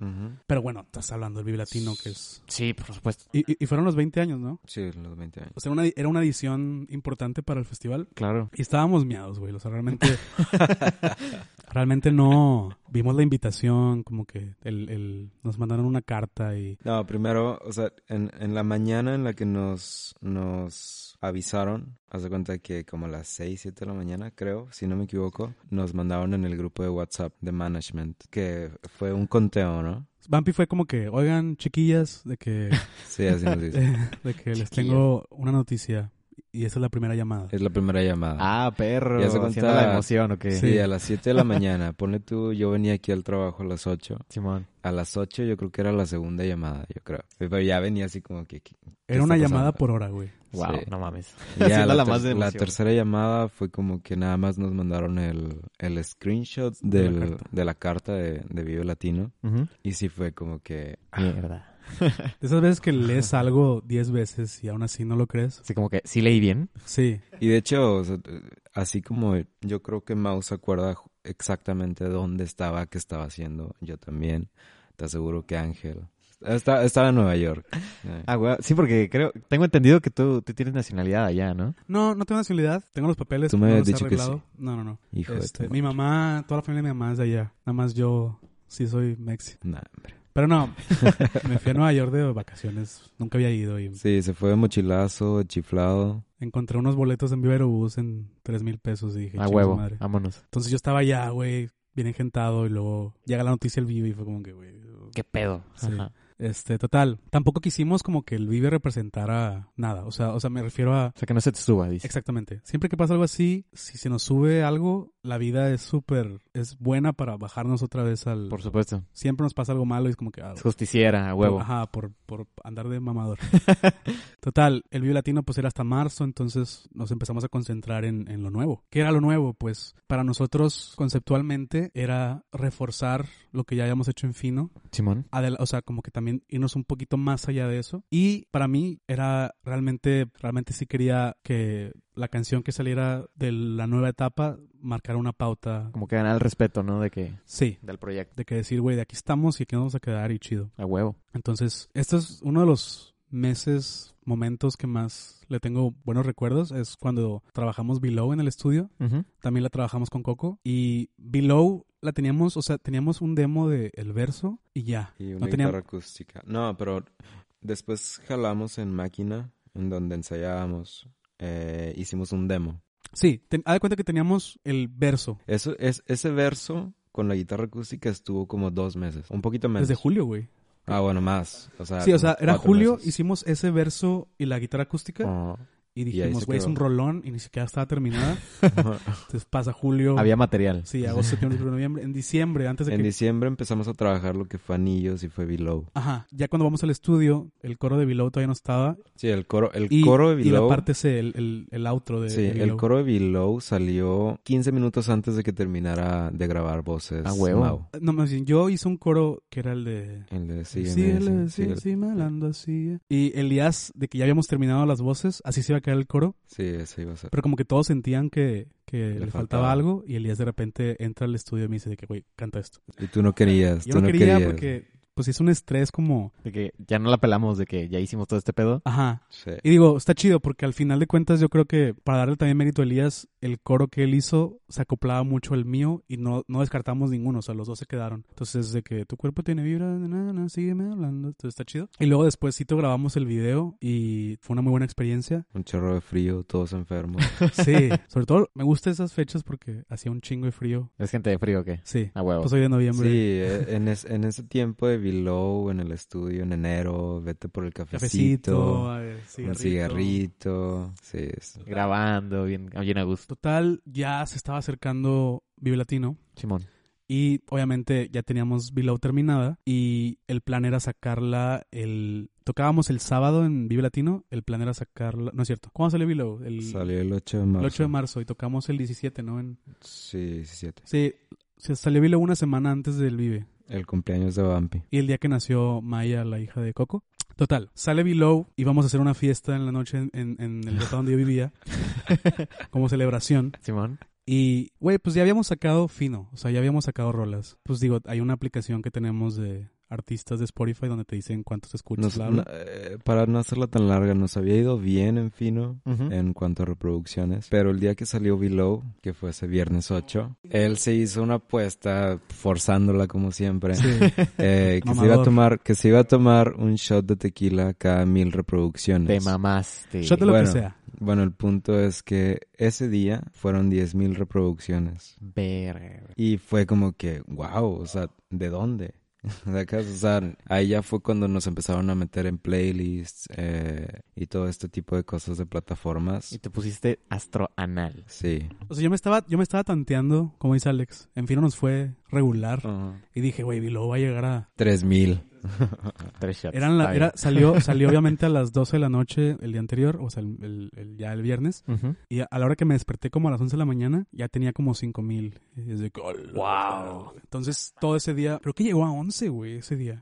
Pero bueno, estás hablando del Vive Latino, que es... Sí, por supuesto. Y, y- y fueron los 20 años, ¿no? Sí, los 20 años. O sea, una, era una edición importante para el festival. Claro. Y estábamos miados, güey. O sea, realmente... realmente no... Vimos la invitación, como que el, el- nos mandaron una carta y... No, primero, o sea, en, en la mañana en la que nos, nos avisaron, haz de cuenta que como a las 6, 7 de la mañana, creo, si no me equivoco, nos mandaron en el grupo de WhatsApp de management, que fue un conteo, ¿no? Bumpy fue como que, oigan, chiquillas, de que, Sí, así nos dice. de que les tengo una noticia. Y esa es la primera llamada. Es la primera llamada. Ah, perro. Ya se cuenta- la emoción, ¿o qué? Sí, a las 7 de la mañana. Ponle tú, yo venía aquí al trabajo a las 8. Simón. A las 8 yo creo que era la segunda llamada, yo creo. Pero ya venía así como que... ¿qué- qué Era una llamada por hora, güey. Wow, Sí. no mames. Ya la, más tercera llamada fue como que nada más nos mandaron el, el screenshot De la del- carta. de la carta de, de Vive Latino. Y sí fue como que... ah, Mierda. De esas veces que lees algo 10 veces y aún así no lo crees. Así como que sí leí bien. Sí. Y de hecho, o sea, así como yo creo que Mau se acuerda exactamente dónde estaba, qué estaba haciendo, yo también. Te aseguro que Ángel... Está, estaba en Nueva York. Ah, güey. Sí, porque creo, tengo entendido que tú, tú tienes nacionalidad allá, ¿no? No, no tengo nacionalidad. Tengo los papeles. Tú me no habías los he dicho que arreglado. No, no, no. Hijo de Este, tu mi mamá, toda la familia de mi mamá es de allá. Nada más yo sí soy mexi. Nah, hombre. Pero no, me fui a Nueva York de vacaciones. Nunca había ido y Sí, se fue de mochilazo, chiflado. encontré unos boletos en Viva Aerobús en tres mil pesos y dije, A "Chingue su huevo. madre". Vámonos. Entonces yo estaba allá, güey, bien engentado y luego llega la noticia el Vive y fue como que, güey. ¿Qué pedo? Sí. Ajá. Este, total. Tampoco quisimos como que el Vive representara nada. O sea, o sea, me refiero a O sea, que no se te suba, dice. Exactamente. Siempre que pasa algo así, si se nos sube algo, la vida es súper, es buena para bajarnos otra vez al... Por supuesto. Siempre nos pasa algo malo y es como que... ah, Es justiciera, a huevo. Ajá, por, por andar de mamador. Total, el Vive Latino pues era hasta marzo, entonces nos empezamos a concentrar en, en lo nuevo. ¿Qué era lo nuevo? Pues para nosotros conceptualmente era reforzar lo que ya habíamos hecho en Fino Simón. adel- o sea, como que también irnos un poquito más allá de eso. Y para mí era realmente, realmente sí quería que la canción que saliera de la nueva etapa marcara una pauta. Como que ganar el respeto, ¿no? De que, Sí, del proyecto. de que decir, güey, de aquí estamos y aquí nos vamos a quedar y chido. A huevo. Entonces, esto es uno de los meses momentos que más le tengo buenos recuerdos es cuando trabajamos Below en el estudio. También la trabajamos con Coco. Y Below la teníamos, o sea, teníamos un demo de el verso y ya. Y una No acústica. No, pero después jalamos en máquina, en donde ensayábamos. eh, hicimos un demo. Sí, haz de cuenta que teníamos el verso Eso, es, ese verso con la guitarra acústica estuvo como dos meses. Un poquito menos. desde julio, güey. Ah, bueno, más. O sea, Sí, o sea, era cuatro julio, meses. hicimos ese verso y la guitarra acústica. Y dijimos, güey, es un rolón y ni siquiera estaba terminada. Entonces pasa julio. Había material. Sí, agosto, septiembre, octubre, noviembre. En diciembre, antes de en que... diciembre empezamos a trabajar lo que fue Anillos y fue Below. Ajá, ya cuando vamos al estudio, el coro de Below todavía no estaba. Sí, el coro, el Y, coro de y la Below. parte C, el, el, el outro de, sí, de el Below. coro de Below salió 15 minutos antes de que terminara de grabar voces. Ah, huevo. Mau. No, más bien, yo hice un coro que era el de... El de sígueme, Síguele, sí, sí, síguele. sí, malando así. Y Elías, de que ya habíamos terminado las voces, así se iba a quedar el coro. Sí, ese iba a ser. Pero como que todos sentían que, que le, faltaba. faltaba. algo. Y Elías de repente entra al estudio y me dice de que, güey, canta esto. Y tú no querías, Yo tú no no quería querías. porque, pues es un estrés como... De que ya no la pelamos, de que ya hicimos todo este pedo. Ajá. Sí. Y digo, está chido porque al final de cuentas yo creo que para darle también mérito a Elías, el coro que él hizo se acoplaba mucho al mío y no, no descartamos ninguno, o sea, los dos se quedaron. Entonces, de que tu cuerpo tiene vibra, na, na, sígueme hablando, entonces está chido. Y luego después grabamos el video y fue una muy buena experiencia. Un chorro de frío, todos enfermos. Sí, sobre todo me gustan esas fechas porque hacía un chingo de frío. ¿Es gente de frío o qué? Sí, A huevo. pues hoy de Sí, noviembre. eh, en, es- en ese tiempo de Below, en el estudio, en enero, vete por el Cafecito, cafecito, eh, un cigarrito. cigarrito. Sí, es- Grabando, bien, bien a gusto. Total, ya se estaba acercando Vive Latino. Simón. Y obviamente ya teníamos Below terminada y el plan era sacarla el... Tocábamos el sábado en Vive Latino, el plan era sacarla... No es cierto. ¿Cuándo salió Below? El, salió el 8 de el marzo. 8 de marzo y tocamos el 17, ¿no? En- Sí, 17. Sí, se salió Below una semana antes del Vive. El cumpleaños de Vampi. Y el día que nació Maya, la hija de Coco. Total, sale Below y vamos a hacer una fiesta en la noche en, en- en el lugar donde yo vivía. como celebración. Simón. Y, güey, pues ya habíamos sacado fino, o sea, ya habíamos sacado rolas. Pues digo, hay una aplicación que tenemos de artistas de Spotify donde te dicen cuántos escuchas. Nos- no, eh, para no hacerla tan larga, nos había ido bien en fino en cuanto a reproducciones. Pero el día que salió Below, que fue ese viernes 8, él se hizo una apuesta forzándola como siempre. Sí. eh, que, se iba a tomar, que se iba a tomar un shot de tequila cada mil reproducciones. Te mamaste. Shot de lo Bueno. que sea. Bueno, el punto es que ese día fueron 10.000 reproducciones. Verga. Y fue como que, wow, o sea, ¿de dónde? ¿De acaso? O sea, ahí ya fue cuando nos empezaron a meter en playlists eh, y todo este tipo de cosas de plataformas. Y te pusiste astroanal. Sí. O sea, yo me estaba, yo me estaba tanteando, como dice Alex. En fin, nos fue regular. Ajá. Y dije, güey, Below va a llegar a... 3.000. Tres shots. Eran la, era, salió, salió obviamente a las 12 de la noche el día anterior, o sea, el, el- el- ya el viernes. Y a, a la hora que me desperté como a las 11 de la mañana, ya tenía como 5 mil. Y es de que, Wow. Entonces, todo ese día, creo que llegó a 11, güey, ese día.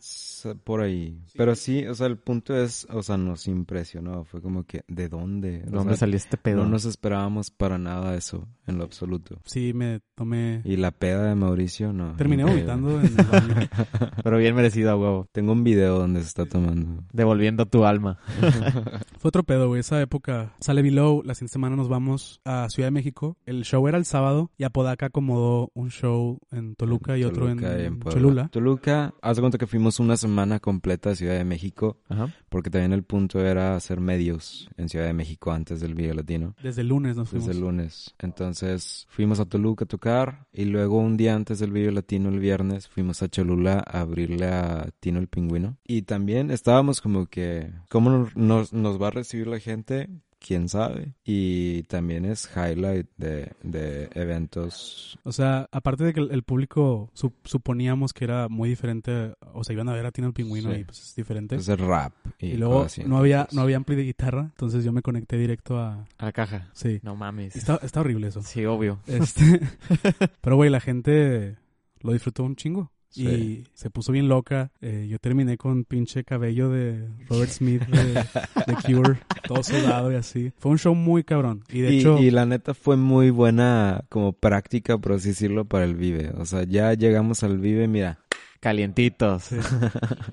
Por ahí. Pero sí, o sea, el punto es, o sea, nos impresionó. Fue como que, ¿de dónde? O ¿Dónde salió este pedo? No nos esperábamos para nada eso, en lo absoluto. Sí, me tomé... Y la peda de Mauricio, no. Terminé vomitando en el baño. Pero bien merecido a huevo. Tengo un video donde se está tomando. Devolviendo tu alma. Fue otro pedo, güey. Esa época sale Below. La siguiente semana nos vamos a Ciudad de México. El show era el sábado y Apodaca acomodó un show en Toluca y otro en, y Puebla. Cholula. Toluca, haz de cuenta que fuimos una semana completa a Ciudad de México, Ajá. porque también el punto era hacer medios en Ciudad de México antes del Video Latino. Desde el lunes nos fuimos. Desde el lunes. Entonces fuimos a Toluca a tocar y luego un día antes del Video Latino, el viernes, fuimos a Cholula a abrirle a Tino el Pingüino. Y también estábamos como que, ¿cómo nos- nos, va a recibir la gente? ¿Quién sabe? Y también es highlight de, de eventos. O sea, aparte de que el, el público sup- suponíamos que era muy diferente, o sea, iban a ver a Tino el Pingüino Sí. y pues es diferente. Es el rap. Y, y luego así, no había no había ampli de guitarra, entonces yo me conecté directo a... A la caja. Sí. No mames. Está, está horrible eso. Sí, obvio. Este, pero güey, la gente lo disfrutó un chingo. Sí. Y se puso bien loca. Eh, yo terminé con pinche cabello de Robert Smith de, de Cure, todo sudado y así. Fue un show muy cabrón. Y de y, hecho, y la neta fue muy buena como práctica, por así decirlo, para el Vive. O sea, ya llegamos al Vive, mira, Calientitos. Sí.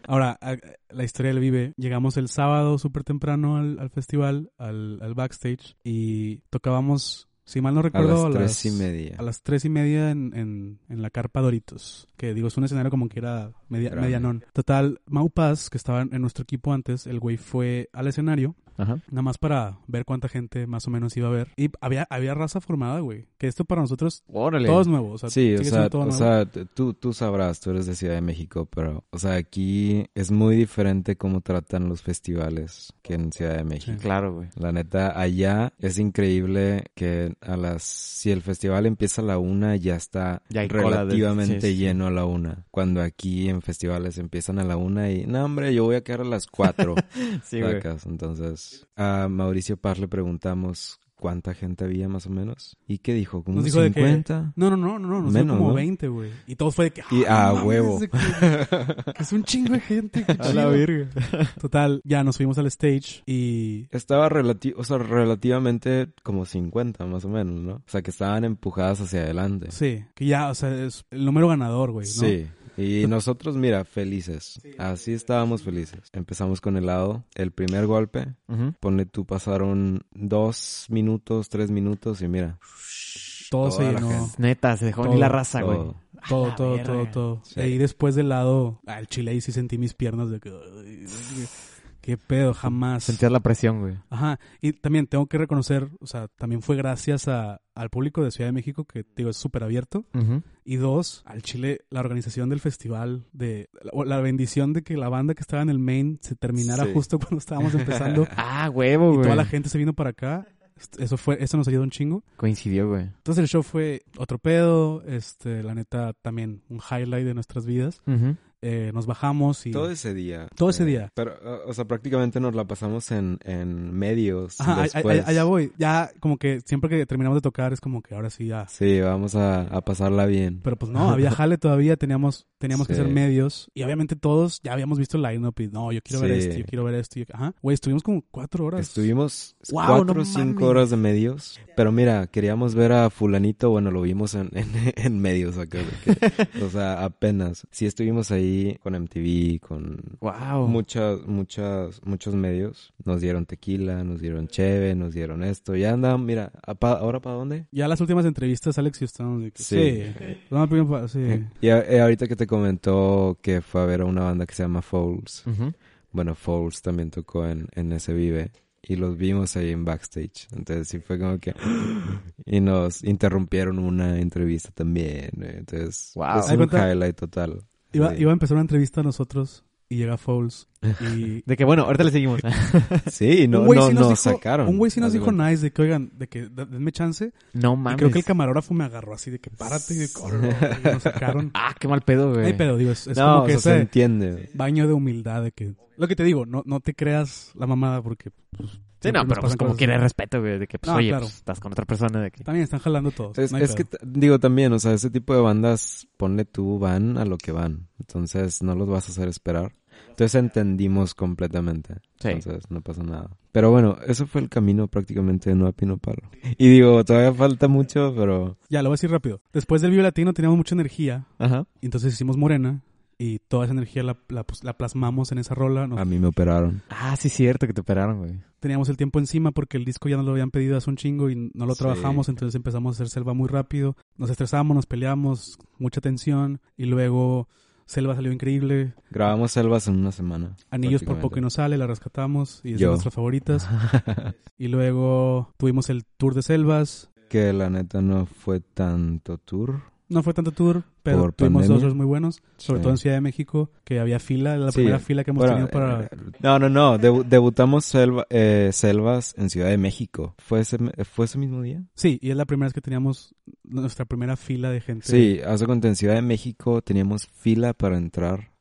Ahora, la historia del Vive. Llegamos el sábado súper temprano al, al festival, al, al backstage, y tocábamos, si mal no A recuerdo, las a tres y las- media. A las tres y media en, en, en la carpa Doritos. Que digo, es un escenario como que era media, medianón. Total, Mau Paz, que estaba en nuestro equipo antes, el güey fue al escenario. Ajá. Nada más para ver cuánta gente más o menos iba a ver. Y había, había raza formada, güey. Que esto para nosotros, Órale. todo es nuevo. O sea, Sí, o sea, todo o nuevo. sea, tú, tú sabrás, tú eres de Ciudad de México, pero, o sea, aquí es muy diferente cómo tratan los festivales que en Ciudad de México. Claro, güey. La neta, allá es increíble que a las, si el festival empieza a la una, ya está Ya de- relativamente sí. lleno a la una. Cuando aquí en festivales empiezan a la una y, no hombre, yo voy a quedar a las cuatro. Sí. Entonces, a Mauricio Paz le preguntamos cuánta gente había más o menos. ¿Y qué dijo? ¿Como Nos dijo de que- 50? No, no, no, no, no, nos Menos, como ¿no? 20, güey. Y todo fue de que. Y "Ah, a no mames, huevo. Que, que es un chingo de gente. qué A la chido". verga. Total, ya nos subimos al stage y. Estaba relati o sea, relativamente como 50 más o menos, ¿no? O sea, que estaban empujadas hacia adelante. Sí, que ya, o sea, es el número ganador, güey, ¿no? Sí. Y nosotros, mira, felices. Así estábamos felices. Empezamos con el lado. El primer golpe, Ujú. ponle tú, pasaron dos minutos, tres minutos y mira. Todo se llenó. Neta, se dejó Todo, ni la raza, güey. todo. Todo, todo, todo, todo. Sí. Y después del lado, al chile ahí sí sentí mis piernas de que. Qué pedo, jamás. Sentías la presión, güey. Ajá, y también tengo que reconocer, o sea, también fue gracias a, al público de Ciudad de México, que digo, es súper abierto. Y dos, al Chile, la organización del festival, de la bendición de que la banda que estaba en el main se terminara Sí. justo cuando estábamos empezando Ah, huevo, y güey. toda la gente se vino para acá. Eso fue, eso nos ayudó un chingo. Coincidió, güey. Entonces el show fue otro pedo, este, la neta también un highlight de nuestras vidas. Ujú. Eh, nos bajamos y Todo ese día. Todo ese Eh, día. Pero, o- sea, prácticamente nos la pasamos en, en medios Ajá, después. allá voy. Ya como que siempre que terminamos de tocar es como que ahora sí ya. Sí, vamos a, a pasarla bien. Pero pues no, había jale todavía, teníamos, teníamos que hacer medios. Y obviamente todos ya habíamos visto el line-up y no, yo quiero ver esto, yo quiero ver esto. y- Ajá. Güey, estuvimos como cuatro horas. Estuvimos Wow, cuatro no o cinco horas de medios. Pero mira, queríamos ver a fulanito, bueno, lo vimos en, en, en medios acá. o sea, apenas. Sí estuvimos ahí con MTV, con Wow. muchas, muchas, muchos medios. Nos dieron tequila, nos dieron cheve, nos dieron esto. Ya andan, mira, ¿a pa- ¿ahora para dónde? Ya las últimas entrevistas, Alex y de que, sí. Sí. Y a- eh, ahorita que te comentó que fue a ver a una banda que se llama Fouls. Bueno, Fouls también tocó en, en ese Vive. Y los vimos ahí en backstage. Entonces sí fue como que... Y nos interrumpieron una entrevista también. eh, Entonces Wow. es ¿Te das un cuenta? highlight total. Iba, iba a empezar una entrevista a nosotros y llega Fouls y... De que bueno, ahorita le seguimos. Sí, no, no, sí nos nos dijo- sacaron. Un güey sí nos dijo nice de que, oigan, de que denme chance. no Y mames. creo que el camarógrafo me agarró así de que párate y de que, y nos sacaron. Ah, qué mal pedo, güey. Ay, pero digo, es, es No, como o que se entiende. baño de humildad de que... Lo que te digo, no, no te creas la mamada porque... Pues, Sí, no, pero pues como cosas quiere respeto, güey. De que, pues, No, oye, claro. pues, estás con otra persona de que... También están jalando todos. Es, no es que, digo también, o sea, ese tipo de bandas, ponle tú, van a lo que van. Entonces no los vas a hacer esperar. Entonces entendimos completamente. Sí. Entonces no pasa nada. Pero bueno, eso fue el camino prácticamente de No a Pino Palo. Y digo, todavía falta mucho, pero Ya, lo voy a decir rápido. Después del Vive Latino teníamos mucha energía. Ajá. Y entonces hicimos Morena. Y toda esa energía la, la, pues, la plasmamos en esa rola. Nos- a mí me operaron. Ah, sí, cierto que te operaron, güey. Teníamos el tiempo encima porque el disco ya nos lo habían pedido hace un chingo y no lo Sí. trabajamos, entonces empezamos a hacer selva muy rápido. Nos estresamos, nos peleamos, mucha tensión y luego selva salió increíble. Grabamos selvas en una semana. Anillos por poco y no sale, la rescatamos y es de nuestras favoritas. Y luego tuvimos el tour de selvas. que la neta no fue tanto tour. No fue tanto tour, pero Por tuvimos pandemia. dos shows muy buenos, sobre Sí. todo en Ciudad de México, que había fila, la Sí. primera fila que hemos Bueno, tenido para... eh, No, no, no. debu- debutamos selva- eh, selvas en Ciudad de México. ¿Fue ese, me- ¿Fue ese mismo día? Sí, y es la primera vez que teníamos nuestra primera fila de gente. Sí, hace cuenta en Ciudad de México teníamos fila para entrar.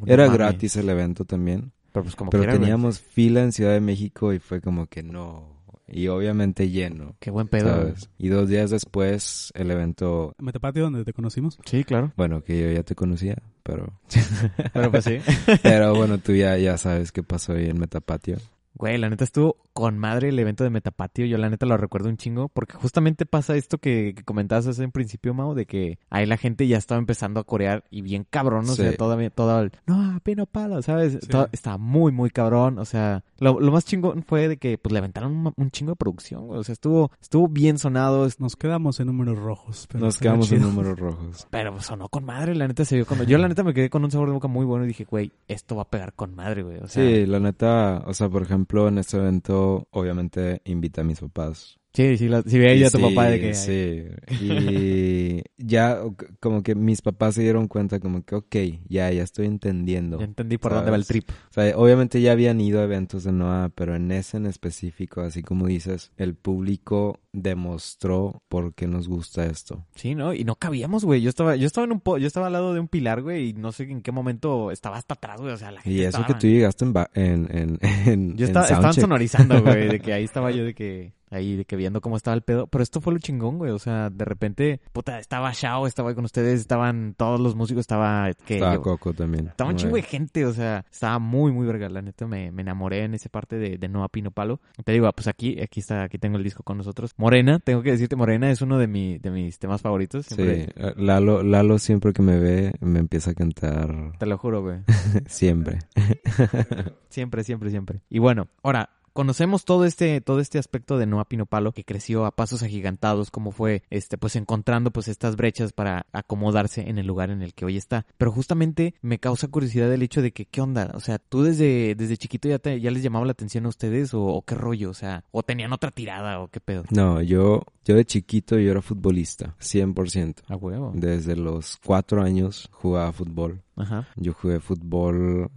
No Era gratis el evento también. Pero pues como pero teníamos fila en Ciudad de México y fue como que no. Y obviamente lleno. Qué buen pedo. Y dos días después el evento, Metapatio, donde te conocimos. Sí, claro. bueno, que yo ya te conocía, pero... Pero pues sí. Pero bueno, tú ya, ya sabes qué pasó ahí en Metapatio. Güey, la neta estuvo con madre el evento de Metapatio. Yo la neta lo recuerdo un chingo porque justamente pasa esto que, que comentabas hace en principio, Mau, de que ahí la gente ya estaba empezando a corear y bien cabrón, o Sí. sea, todavía, todo el, no, pino palo, ¿sabes? Sí. Todo- estaba muy, muy cabrón, o sea, lo, lo más chingón fue de que pues le aventaron un, un chingo de producción, güey. o sea, estuvo, estuvo bien sonado, Nos quedamos en números rojos. Pero Nos quedamos en números rojos. pero sonó con madre, la neta se vio con... Yo la neta me quedé con un sabor de boca muy bueno y dije, güey, esto va a pegar con madre, güey, o sea... Sí, la neta, o sea, por ejemplo, en este evento, obviamente invita a mis papás. Sí, sí, sí veía a tu Sí, papá de que... Sí, y ya como que mis papás se dieron cuenta como que, ok, ya, ya estoy entendiendo. Ya entendí por dónde va el ¿Sabes? trip. O sea, obviamente ya habían ido a eventos de Noah, pero en ese en específico, así como dices, el público demostró por qué nos gusta esto. Sí, ¿no? Y no cabíamos, güey. Yo estaba, yo estaba en un po- yo estaba al lado de un pilar, güey, y no sé en qué momento estaba hasta atrás, güey. O sea, la gente Y eso estaba- que tú llegaste en, ba- en, en, en, Yo en estaba, estaban sonorizando, güey, de que ahí estaba yo de que ahí de que viendo cómo estaba el pedo, pero esto fue lo chingón, güey, o sea, de repente, puta, estaba Shao, estaba ahí con ustedes, estaban todos los músicos, estaba que Estaba Coco también. estaba un chingo de gente, o sea, estaba muy, muy verga. La neta me, me enamoré en esa parte de, de Noah Pino Palo. Te digo, ah, pues aquí, aquí está, aquí tengo el disco con nosotros. Morena, tengo que decirte, Morena es uno de, mi, de mis temas favoritos. Siempre, Sí, eh, Lalo, Lalo siempre que me ve me empieza a cantar Te lo juro, güey. siempre. Siempre, siempre, siempre. Y bueno, ahora, conocemos todo este, todo este aspecto de Noah Pino Palo, que creció a pasos agigantados, como fue, este, pues encontrando pues estas brechas para acomodarse en el lugar en el que hoy está. Pero justamente me causa curiosidad el hecho de que, ¿qué onda? O sea, ¿tú desde, desde chiquito ya, te, ya les llamaba la atención a ustedes o, o qué rollo? O sea, ¿o tenían otra tirada o qué pedo? No, yo, yo de chiquito yo era futbolista, 100%. A huevo. Desde los cuatro años jugaba fútbol. Ajá. Yo jugué fútbol,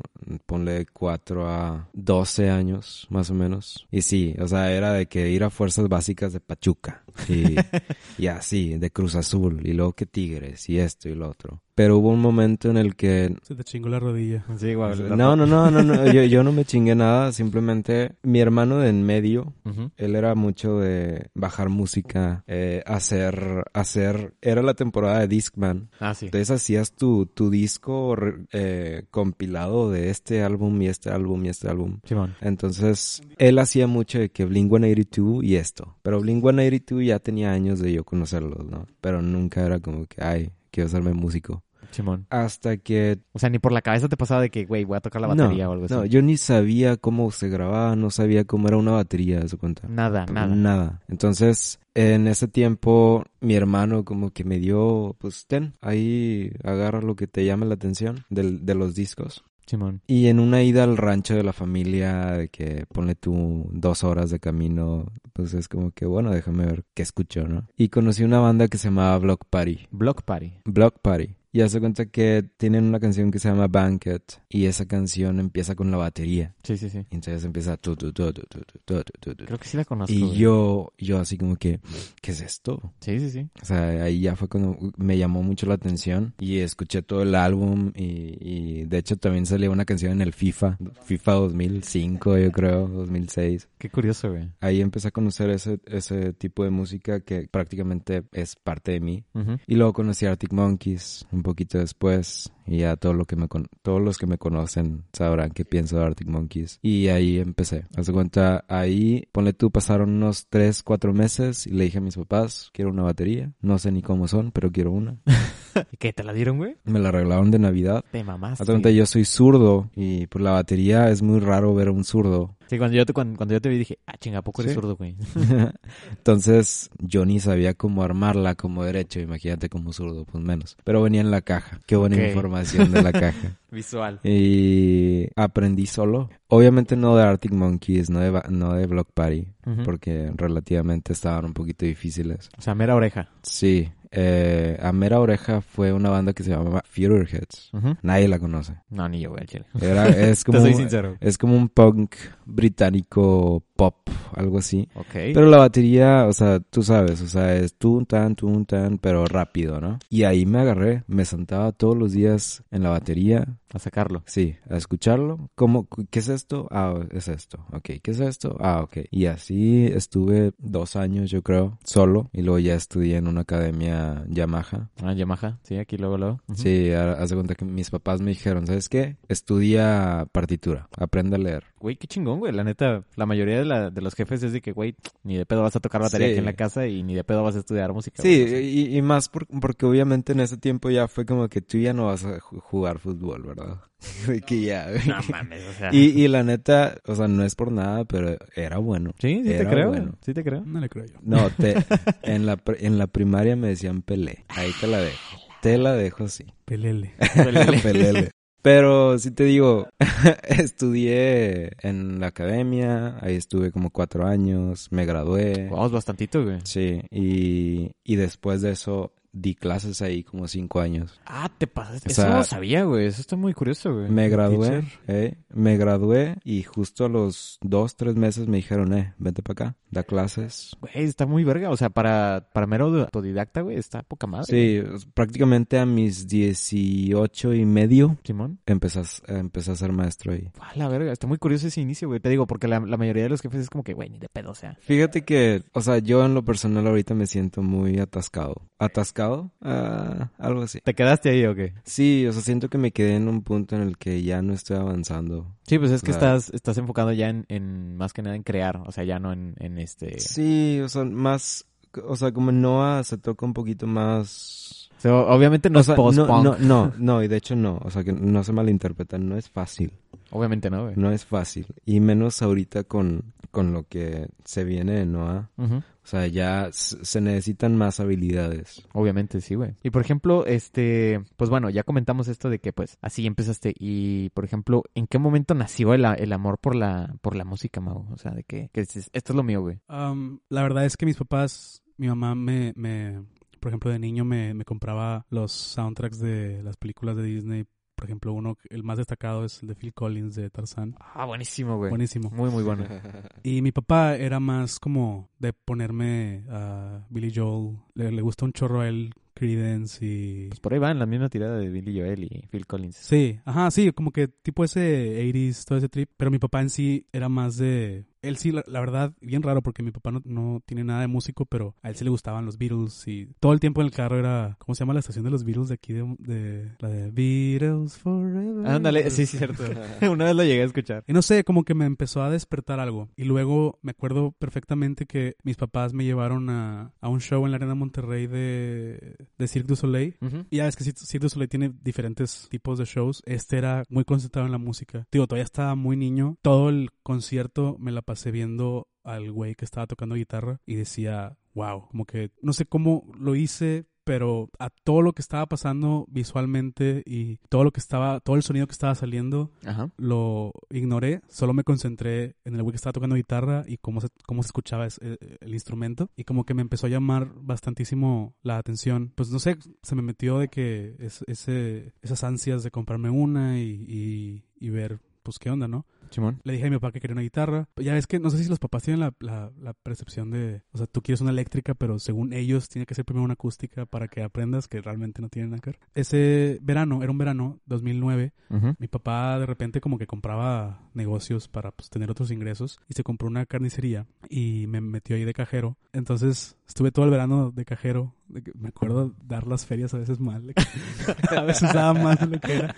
ponle de 4 a 12 años, más o menos. Y sí, o sea, era de que ir a fuerzas básicas de Pachuca. Y, y así, de Cruz Azul. Y luego que Tigres, y esto y lo otro. Pero hubo un momento en el que... Se te chingó la rodilla. Sí, la- No, no, no, no, no. Yo, yo no me chingué nada. Simplemente mi hermano de en medio él era mucho de bajar música, eh, hacer, hacer, era la temporada de Discman. Ah, sí. Entonces hacías tu, tu disco eh, compilado de este álbum y este álbum y este álbum. Simón. Entonces, él hacía mucho de que Blink-182 y esto. Pero Blink-182 ya tenía años de yo conocerlos, ¿no? Pero nunca era como que, ay, quiero hacerme músico. Simón. Hasta que O sea, ni por la cabeza te pasaba de que, güey, voy a tocar la no, batería o algo así. no, yo ni sabía cómo se grababa, no sabía cómo era una batería, de su cuenta. Nada, nada. Nada. Entonces, en ese tiempo, mi hermano como que me dio, pues ten, ahí agarra lo que te llame la atención del, de los discos. Simón. Y en una ida al rancho de la familia, de que ponle tú dos horas de camino, pues es como que, bueno, déjame ver qué escucho, ¿no? Y conocí una banda que se llamaba Block Party. Block Party. Block Party. Y hace cuenta que tienen una canción que se llama Banquet y esa canción empieza con la batería. Sí, sí, sí. Y entonces empieza tu, tu, tu, Creo que sí la conozco. Y yo, yo así como que, ¿qué es esto? Sí, sí, sí. O sea, ahí ya fue cuando me llamó mucho la atención y escuché todo el álbum y, y de hecho también salió una canción en el FIFA, FIFA 2005 yo creo, 2006. Qué curioso, güey. Ahí empecé a conocer ese, ese tipo de música que prácticamente es parte de mí. Uh -huh. Y luego conocí a Arctic Monkeys, un poquito después y ya todo lo que me con- todos los que me conocen sabrán qué pienso de Arctic Monkeys. Y ahí empecé. Haz cuenta, ahí, ponle tú, pasaron unos 3, 4 meses y le dije a mis papás, quiero una batería. No sé ni cómo son, pero quiero una. ¿Y qué te la dieron, güey? Me la regalaron de Navidad. Te mamaste. Cuenta, yo soy zurdo y por la batería es muy raro ver a un zurdo. Sí, cuando yo te, cuando, cuando yo te vi dije, ah, chinga, ¿a poco eres Sí. zurdo, güey? Entonces yo ni sabía cómo armarla como derecho, imagínate como zurdo, pues menos. Pero venía en la caja. Qué buena información de la caja. Visual. Y aprendí solo. Obviamente no de Arctic Monkeys, no de, no de Block Party, porque relativamente estaban un poquito difíciles. O sea, mera oreja. Sí, eh, a mera oreja fue una banda que se llamaba Futureheads. Ujú. Nadie la conoce. No, ni yo, güey, al chile. Era, es como, Te soy sincero. es como un punk británico pop, algo así. Ok. Pero la batería, o sea, tú sabes, o sea, es tun tan, tun tan, pero rápido, ¿no? Y ahí me agarré, me sentaba todos los días en la batería, a sacarlo. sí, a escucharlo. ¿Cómo, qué es esto? Ah, es esto. Ok, ¿qué es esto? Ah, ok. Y así estuve dos años, yo creo, solo. Y luego ya estudié en una academia Yamaha. Ah, Yamaha. Sí, aquí luego, luego. Ujú. Sí, ha- haz de cuenta que mis papás me dijeron, ¿sabes qué? Estudia partitura, aprende a leer. Güey, qué chingón, güey. La neta, la mayoría de, la- de los jefes es de que, güey, ni de pedo vas a tocar batería Sí. aquí en la casa y ni de pedo vas a estudiar música. Sí, güey. Y, y más por- porque obviamente en ese tiempo ya fue como que tú ya no vas a ju- jugar fútbol, ¿verdad? De que ya, güey. No mames, o sea. Y, y la neta, o sea, no es por nada, pero era bueno. Sí, sí te creo. bueno. Sí te creo. No le creo yo. No, te, en, la, en la primaria me decían Pelé. Ahí te la dejo. Te la dejo así. Pelele. Pelele. Pero sí te digo, estudié en la academia, ahí estuve como cuatro años, me gradué. Vamos bastantito, güey. Sí, y, y después de eso di clases ahí como cinco años. Ah, te pasaste. O Eso no lo sabía, güey. Eso está muy curioso, güey. Me gradué, eh, me gradué y justo a los dos, tres meses me dijeron, eh, vente para acá, da clases. Güey, está muy verga. O sea, para, para mero autodidacta, güey, está poca madre. Sí, prácticamente a mis 18 y medio Simón. empecé a, empecé a ser maestro ahí. A la verga. Está muy curioso ese inicio, güey. Te digo, porque la, la mayoría de los jefes es como que, güey, ni de pedo, o sea. Fíjate que, o sea, yo en lo personal ahorita me siento muy atascado. ¿Atascado? Ah, algo así. ¿Te quedaste ahí o qué? Sí, o sea, siento que me quedé en un punto en el que ya no estoy avanzando. Sí, pues es que estás, estás enfocado ya en, en, más que nada en crear. O sea, ya no en, en este. Sí, o sea, más, o sea, como Noah se toca un poquito más... O sea, obviamente no o es post-punk. no, no, no, no, y de hecho no, o sea, que no se malinterpretan, no es fácil, Obviamente no, güey. no es fácil, y menos ahorita con, con lo que se viene de Noah, o sea, ya se necesitan más habilidades. Obviamente sí, güey. Y por ejemplo, este, pues bueno, ya comentamos esto de que pues así empezaste y por ejemplo, ¿en qué momento nació el, el amor por la por la música, Mau? O sea, de que, que dices, esto es lo mío, güey. Um, la verdad es que mis papás, mi mamá me, me por ejemplo, de niño me, me compraba los soundtracks de las películas de Disney. Por ejemplo, uno, el más destacado es el de Phil Collins de Tarzán. Ah, buenísimo, güey. Buenísimo. Muy muy bueno. Y mi papá era más como de ponerme a Billy Joel. Le, le gusta un chorro a él, Creedence y... Pues por ahí van la misma tirada de Billy Joel y Phil Collins. Sí, ajá, sí, como que tipo ese 80s, todo ese trip. Pero mi papá en sí era más de... Él sí, la, la verdad, bien raro porque mi papá no, no tiene nada de músico, pero a él sí le gustaban los Beatles y todo el tiempo en el carro era... ¿Cómo se llama la estación de los Beatles de aquí? De, de- la de Beatles Forever. Ándale, sí, sí, cierto. Una vez lo llegué a escuchar. Y no sé, como que me empezó a despertar algo. Y luego me acuerdo perfectamente que mis papás me llevaron a, a un show en la Arena Monterrey de, de Cirque du Soleil. Ujú. Y ya ves que Cirque Cirque du Soleil tiene diferentes tipos de shows. Este era muy concentrado en la música. Digo, todavía estaba muy niño. Todo el concierto me la pasé viendo al güey que estaba tocando guitarra y decía, wow, como que no sé cómo lo hice, pero a todo lo que estaba pasando visualmente y todo lo que estaba, todo el sonido que estaba saliendo, Ajá. lo ignoré, solo me concentré en el güey que estaba tocando guitarra y cómo se, cómo se escuchaba es- el, el instrumento y como que me empezó a llamar bastantísimo la atención. Pues no sé, se me metió de que es- ese, esas ansias de comprarme una y, y, y ver pues qué onda, ¿no? Simón. Le dije a mi papá que quería una guitarra. Ya ves que no sé si los papás tienen la, la, la percepción de, o sea, tú quieres una eléctrica, pero según ellos tiene que ser primero una acústica para que aprendas, que realmente no tienen nada que ver. Ese verano, era un verano, 2009, Ujú. mi papá de repente como que compraba negocios para pues, tener otros ingresos y se compró una carnicería y me metió ahí de cajero. Entonces estuve todo el verano de cajero. de que me acuerdo dar las ferias a veces mal. que a veces daba más de lo que era.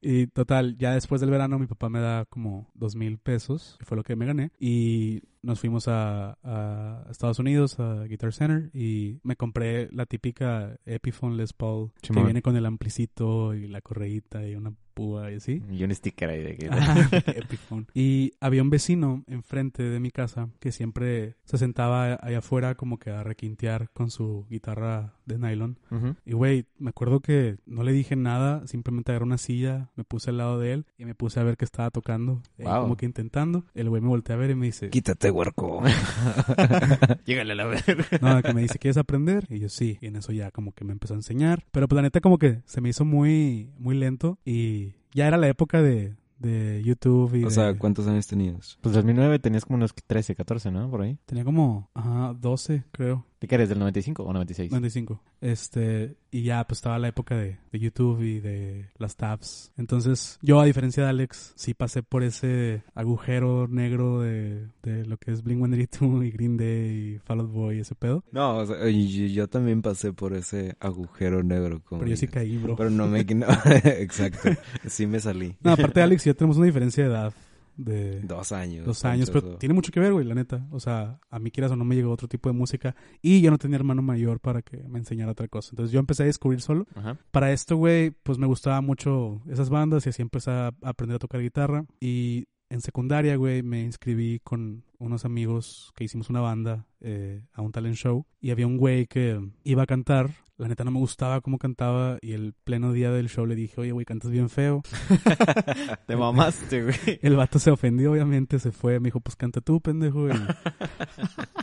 Y total, ya después del verano mi papá me da como dos mil pesos, que fue lo que me gané. Y nos fuimos a, a Estados Unidos, a Guitar Center, y me compré la típica Epiphone Les Paul, que Simón. viene con el amplicito y la correíta y una púa y así. Y un sticker ahí de que... Epiphone. Y había un vecino enfrente de mi casa que siempre se sentaba allá afuera como que a requintear con su guitarra de nylon. Ujú. Y güey, me acuerdo que no le dije nada, simplemente agarré una silla, me puse al lado de él y me puse a ver qué estaba tocando, Wow. como que intentando. El güey me voltea a ver y me dice, Quítate, huerco. Llégale a la verga. no, que me dice, ¿quieres aprender? Y yo sí, y en eso ya como que me empezó a enseñar. Pero pues la neta como que se me hizo muy, muy lento y ya era la época de, de YouTube y O de- sea, ¿cuántos años tenías? Pues 2009 tenías como unos 13, 14, ¿no? Por ahí. tenía como ajá, 12, creo. ¿De qué eres? ¿Del 95 o 96? 95. Este, y ya, pues estaba la época de, de YouTube y de las tabs. Entonces, yo, a diferencia de Alex, sí pasé por ese agujero negro de, de lo que es Blink 182 y Green Day y Fall Out Boy y ese pedo. No, o sea, yo, yo también pasé por ese agujero negro. Como Pero yo sí caí, bro. Pero no me... No, exacto. Sí me salí. No, aparte de Alex y yo tenemos una diferencia de edad de Dos años. dos años, pero tiene mucho que ver, güey, la neta. O sea, a mí quieras o no me llegó otro tipo de música y yo no tenía hermano mayor para que me enseñara otra cosa. Entonces yo empecé a descubrir solo. Ajá. Para esto, güey, pues me gustaba mucho esas bandas y así empecé a aprender a tocar guitarra. Y en secundaria, güey, me inscribí con unos amigos que hicimos una banda eh, a un talent show. Y había un güey que iba a cantar. La neta no me gustaba cómo cantaba y el pleno día del show le dije, oye, güey, cantas bien feo. Te mamaste, güey. El vato se ofendió, obviamente, se fue. Me dijo, pues canta tú, pendejo. Y,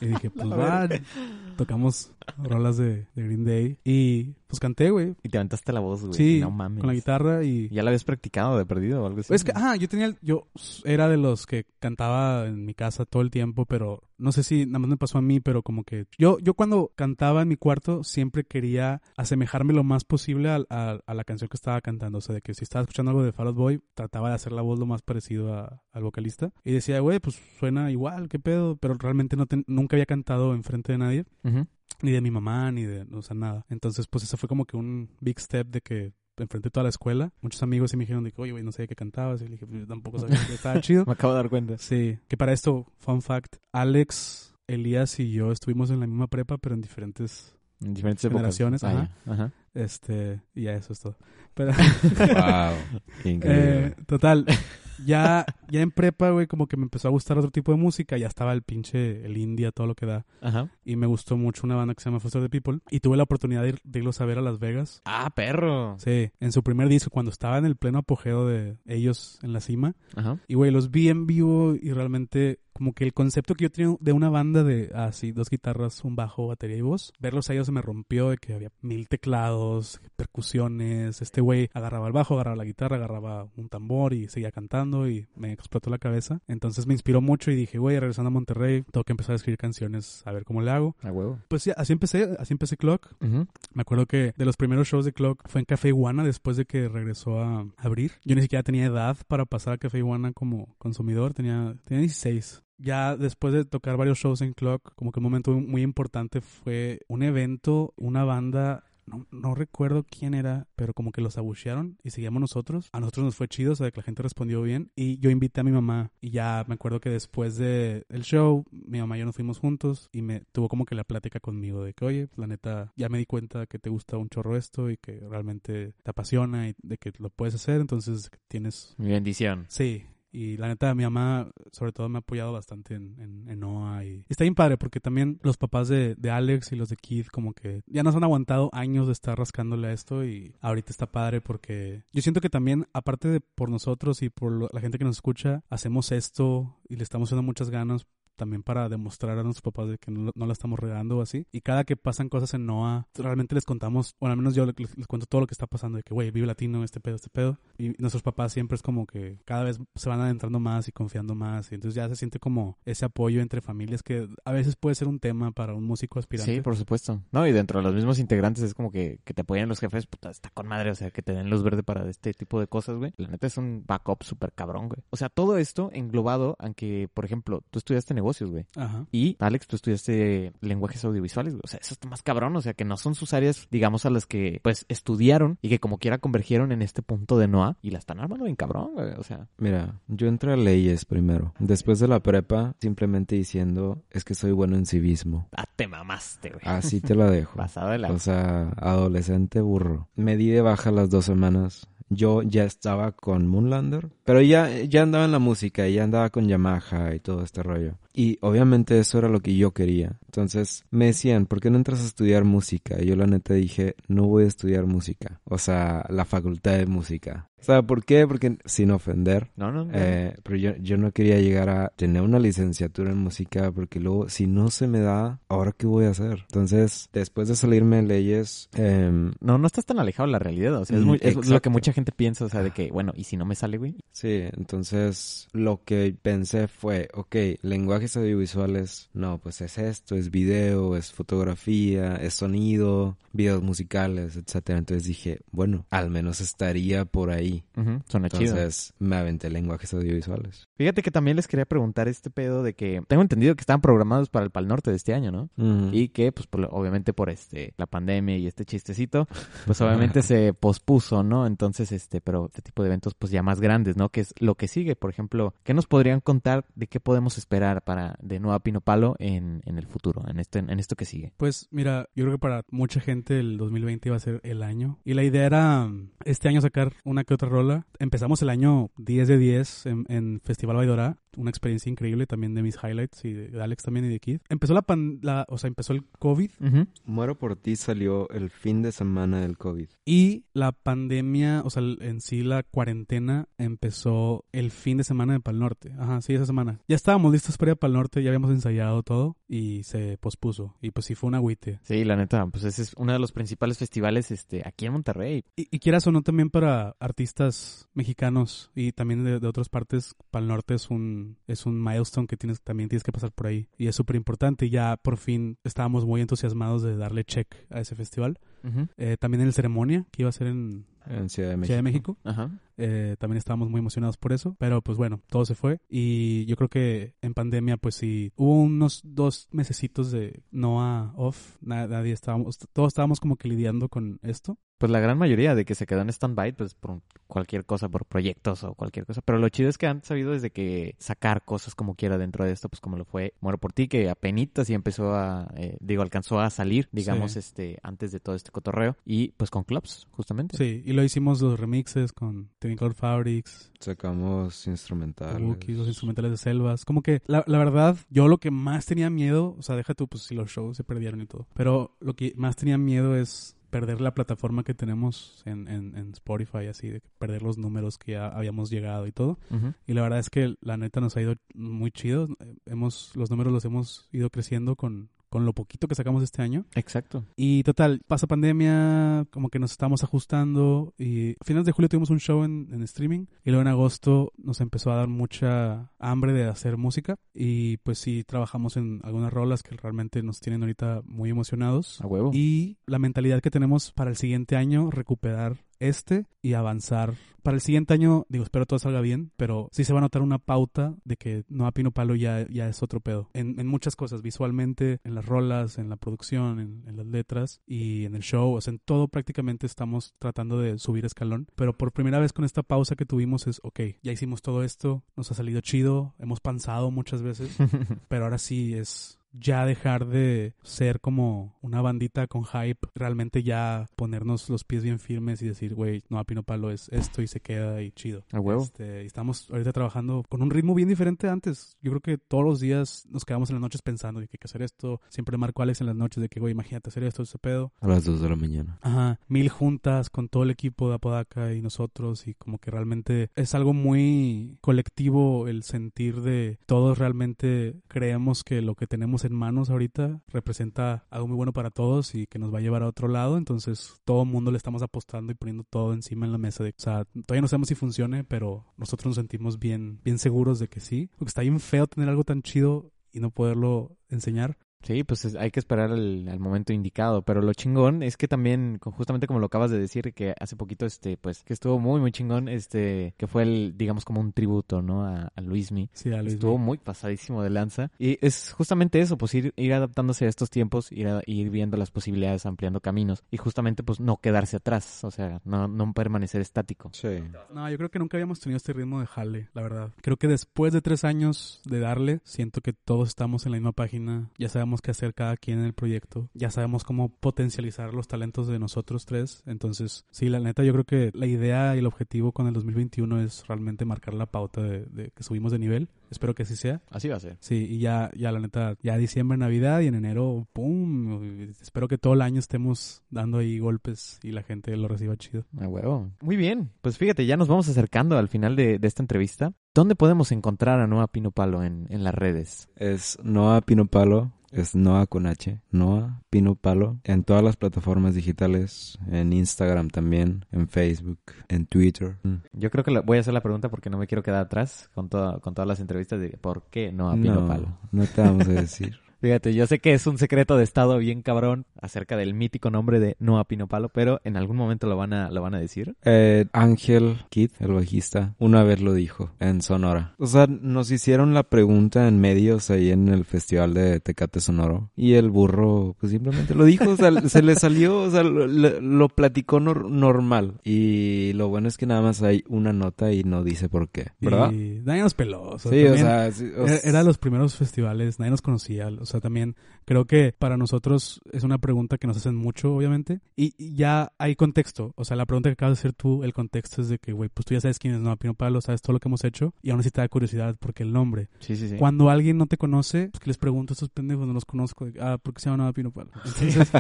y dije, pues va. Tocamos rolas de, de Green Day. Y pues canté, güey, Y te levantaste la voz, güey. Sí, No mames. con la guitarra y... ¿Ya la habías practicado de perdido o algo así? Es que, ah, yo tenía, el- yo era de los que cantaba en mi casa todo el tiempo, pero no sé si nada más me pasó a mí, pero como que yo, yo cuando cantaba en mi cuarto siempre quería asemejarme lo más posible a, a la canción que estaba cantando, o sea, de que si estaba escuchando algo de Fall Out Boy, trataba de hacer la voz lo más parecido a- al vocalista. Y decía, güey, pues suena igual, qué pedo, pero realmente no nunca había cantado enfrente de nadie ni de mi mamá, ni de, o sea, nada. Entonces, pues eso fue como que un big step de que enfrenté toda la escuela. Muchos amigos sí me dijeron de que, oye, güey, no sé qué cantabas. Y le dije, yo tampoco sabía que estaba chido. Me acabo de dar cuenta. Sí, que para esto, fun fact, Alex, Elías y yo estuvimos en la misma prepa, pero en diferentes, En diferentes. Generaciones, ajá. Ajá. este, y ya eso es todo. Pero, Wow. Qué increíble. eh, total, ya, ya en prepa, güey, como que me empezó a gustar otro tipo de música. Ya estaba el pinche, el India, todo lo que da. Ajá. Y me gustó mucho una banda que se llama Foster the People. Y tuve la oportunidad de, ir- de irlos a ver a Las Vegas. Ah, perro. Sí, en su primer disco, cuando estaba en el pleno apogeo de ellos en la cima. Ajá. Y, güey, los vi en vivo y realmente como que el concepto que yo tenía de una banda de así, dos guitarras, un bajo, batería y voz, verlos a ellos se me rompió de que había mil teclados, percusiones, este güey agarraba el bajo, agarraba la guitarra, agarraba un tambor y seguía cantando y me explotó la cabeza. Entonces me inspiró mucho y dije, güey, regresando a Monterrey, tengo que empezar a escribir canciones, a ver cómo le hago. A huevo. Pues sí, así empecé, así empecé Clock. Me acuerdo que de los primeros shows de Clock fue en Café Iguana después de que regresó a abrir. Yo ni siquiera tenía edad para pasar a Café Iguana como consumidor, tenía, tenía 16. Ya después de tocar varios shows en Clock, como que un momento muy importante fue un evento, una banda no, no recuerdo quién era, pero como que los abuchearon y seguíamos nosotros. A nosotros nos fue chido, o sea, que la gente respondió bien. Y yo invité a mi mamá y ya me acuerdo que después de el show, mi mamá y yo nos fuimos juntos y me tuvo como que la plática conmigo de que, oye, la neta, ya me di cuenta que te gusta un chorro esto y que realmente te apasiona y de que lo puedes hacer, entonces tienes... Mi bendición. Sí. Y la neta, mi mamá, sobre todo, me ha apoyado bastante en, en, en NOAA. Y está bien padre, porque también los papás de, Alex y los de Keith, como que ya nos han aguantado años de estar rascándole a esto. Y ahorita está padre porque yo siento que también, aparte de por nosotros y por la gente que nos escucha, hacemos esto y le estamos haciendo muchas ganas también para demostrar a nuestros papás de que no, no la estamos regando o así. Y cada que pasan cosas en NOAA, realmente les contamos, bueno, al menos yo les, cuento todo lo que está pasando, de que, güey, vive latino, este pedo, este pedo. Y nuestros papás siempre es como que cada vez se van adentrando más y confiando más. Y entonces ya se siente como ese apoyo entre familias que a veces puede ser un tema para un músico aspirante. Sí, por supuesto. No, y dentro de los mismos integrantes es como que, que te apoyan los jefes, puta, está con madre, o sea, que te den luz verde para este tipo de cosas, güey. La neta es un backup súper cabrón, güey. O sea, todo esto englobado, aunque, por ejemplo, tú estudiaste negocios, güey. Ajá. Y, Alex, tú estudiaste lenguajes audiovisuales, güey. O sea, eso está más cabrón, o sea, que no son sus áreas, digamos, a las que, pues, estudiaron y que como quiera convergieron en este punto de NOA y la están armando bien cabrón, güey. O sea, Mira, yo entré a leyes primero. Después de la prepa, simplemente diciendo, es que soy bueno en civismo. ah, te mamaste, güey. Así te la dejo. Pasado de la... O sea, adolescente burro. Me di de baja las dos semanas. Yo ya estaba con Moonlander, pero ya, ya andaba en la música, ya andaba con Yamaha y todo este rollo. Y obviamente eso era lo que yo quería. Entonces me decían, ¿por qué no entras a estudiar música? Y yo la neta dije, no voy a estudiar música. O sea, la facultad de música. O sea, ¿por qué? Porque sin ofender. No, no. no. Eh, pero yo, yo no quería llegar a tener una licenciatura en música porque luego, si no se me da, ¿ahora qué voy a hacer? Entonces, después de salirme de leyes... em, no, no estás tan alejado de la realidad. O sea, es, Mm, muy- es lo que mucha gente piensa. O sea, de que, bueno, ¿y si no me sale, güey? Sí, entonces lo que pensé fue, ok, lenguajes audiovisuales, no, pues es esto, es video, es fotografía, es sonido, videos musicales, etcétera. Entonces dije, bueno, al menos estaría por ahí. Suena chido. Entonces me aventé lenguajes audiovisuales. Fíjate que también les quería preguntar este pedo de que tengo entendido que estaban programados para el Pal Norte de este año, ¿no? Ujú. Y que, pues, por obviamente por este la pandemia y este chistecito, pues obviamente se pospuso, ¿no? Entonces, este, pero este tipo de eventos, pues ya más grandes, ¿no? Que es lo que sigue. Por ejemplo, ¿qué nos podrían contar de qué podemos esperar para de Nueva Pino Palo en, en el futuro, en esto, en esto que sigue? Pues mira, yo creo que para mucha gente el 2020 iba a ser el año. Y la idea era mm, este año sacar una que otra rola. Empezamos el año 10 de 10 en, en Festival Baidora. Una experiencia increíble también de mis highlights y de, Alex también y de Kid. Empezó la, pan- la o sea, empezó el COVID. Muero por ti salió el fin de semana del COVID. y la pandemia, o sea, en sí la cuarentena empezó el fin de semana de Pal Norte. Ajá, sí, esa semana. Ya estábamos listos para ir a Pal Norte, ya habíamos ensayado todo y se pospuso. Y pues sí fue un agüite. Sí, la neta, pues ese es uno de los principales festivales este, aquí en Monterrey. Y, y quieras o no, también para artistas mexicanos y también de, de otras partes, Pal Norte es un, es un milestone que tienes, también tienes que pasar por ahí. Y es súper importante. Ya por fin estábamos muy entusiasmados de darle check a ese festival. Eh, también en el ceremonia, que iba a ser en En Ciudad de México. Ciudad de México. Ajá. Eh, también estábamos muy emocionados por eso, pero pues bueno, todo se fue y yo creo que en pandemia pues sí, hubo unos dos mesecitos de no a off, na- nadie estábamos, todos estábamos como que lidiando con esto. Pues la gran mayoría de que se quedó en stand-by, pues por cualquier cosa, por proyectos o cualquier cosa. Pero lo chido es que han sabido desde que sacar cosas como quiera dentro de esto, pues como lo fue Muero por ti, que apenitas y empezó a, eh, digo, alcanzó a salir, digamos, Sí. este, antes de todo este cotorreo. Y pues con clubs, justamente. Sí, y lo hicimos los remixes con Technicolor Fabrics, Sacamos instrumentales. Los instrumentales de selvas. Como que, la, la verdad, yo lo que más tenía miedo, o sea, deja tú, pues si los shows se perdieron y todo, pero lo que más tenía miedo es perder la plataforma que tenemos en, en, en Spotify, así, de perder los números que ya habíamos llegado y todo. Y la verdad es que la neta nos ha ido muy chido. Hemos, los números los hemos ido creciendo con, con lo poquito que sacamos este año. Exacto. Y total, pasa pandemia, como que nos estamos ajustando y a finales de julio tuvimos un show en, en streaming y luego en agosto nos empezó a dar mucha hambre de hacer música y pues sí trabajamos en algunas rolas que realmente nos tienen ahorita muy emocionados. A huevo. Y la mentalidad que tenemos para el siguiente año, recuperar este y avanzar. Para el siguiente año, digo, espero todo salga bien, pero sí se va a notar una pauta de que No a Pino Palo ya, ya es otro pedo. En, en muchas cosas, visualmente, en las rolas, en la producción, en, en las letras y en el show, o sea, en todo prácticamente estamos tratando de subir escalón. Pero por primera vez con esta pausa que tuvimos es, ok, ya hicimos todo esto, nos ha salido chido, hemos panzado muchas veces, pero ahora sí es ya dejar de ser como una bandita con hype, realmente ya ponernos los pies bien firmes y decir, güey, no, a Pino Palo es esto y se queda y chido. A huevo. Este, estamos ahorita trabajando con un ritmo bien diferente de antes. Yo creo que todos los días nos quedamos en las noches pensando de que hay que hacer esto. Siempre marco a Alex en las noches de que, güey, imagínate hacer esto, ese pedo. A las 2 de la mañana. Ajá, mil juntas con todo el equipo de Apodaca y nosotros y como que realmente es algo muy colectivo el sentir de todos realmente creemos que lo que tenemos en manos ahorita representa algo muy bueno para todos y que nos va a llevar a otro lado, entonces todo el mundo le estamos apostando y poniendo todo encima en la mesa de, o sea, todavía no sabemos si funcione, pero nosotros nos sentimos bien bien seguros de que sí, porque está bien feo tener algo tan chido y no poderlo enseñar. Sí, pues es- hay que esperar el, al momento indicado, pero lo chingón es que también, justamente como lo acabas de decir, que hace poquito, este, pues, que estuvo muy, muy chingón, este, que fue el, digamos, como un tributo, ¿no? A, a Luismi. Sí, a Luis Estuvo muy pasadísimo de lanza. Y es justamente eso, pues ir, ir adaptándose a estos tiempos, ir, a- ir viendo las posibilidades, ampliando caminos. Y justamente, pues, no quedarse atrás, o sea, no, no permanecer estático. Sí. No, yo creo que nunca habíamos tenido este ritmo de jale, la verdad. Creo que después de tres años de darle, siento que todos estamos en la misma página. Ya sabemos qué hacer cada quien en el proyecto. Ya sabemos cómo potencializar los talentos de nosotros tres. Entonces, sí, la neta, yo creo que la idea y el objetivo con el 2021 es realmente marcar la pauta de, de que subimos de nivel. Espero que así sea. Así va a ser. Sí, y ya, ya la neta, ya diciembre, Navidad y en enero, ¡pum! Espero que todo el año estemos dando ahí golpes y la gente lo reciba chido. A huevo. Muy bien. Pues fíjate, ya nos vamos acercando al final de, de esta entrevista. ¿Dónde podemos encontrar a Noah Pino Palo en, en las redes? Es Noah Pino Palo, es Noah con H, Noah Pino Palo, en todas las plataformas digitales, en Instagram también, en Facebook, en Twitter. Yo creo que la- voy a hacer la pregunta porque no me quiero quedar atrás con, toda- con todas las entrevistas de por qué Noah Pino no, Palo. no te vamos a decir. Fíjate, yo sé que es un secreto de estado bien cabrón acerca del mítico nombre de Noah Pino Palo, pero en algún momento lo van a, lo van a decir. Eh, Ángel Kid, el bajista, una vez lo dijo en Sonora. O sea, nos hicieron la pregunta en medios ahí en el festival de Tecate Sonoro. Y el burro, pues simplemente lo dijo, o sea, se le salió, o sea, lo, platicó nor- normal. Y lo bueno es que nada más hay una nota y no dice por qué, ¿verdad? Y nadie nos peló. O sea, sí, o sea, sí, o era, sea, era los primeros festivales, nadie nos conocía. O sea, también creo que para nosotros es una pregunta que nos hacen mucho, obviamente. Y, y ya hay contexto. O sea, la pregunta que acabas de hacer tú, el contexto es de que, güey, pues tú ya sabes quién es Noah Pino Palo, sabes todo lo que hemos hecho. Y aún así te da curiosidad porque el nombre. Sí, sí, sí. Cuando alguien no te conoce, pues que les pregunto a estos pendejos, no los conozco. Ah, ¿por qué se llama Noah Pino Palo? Entonces,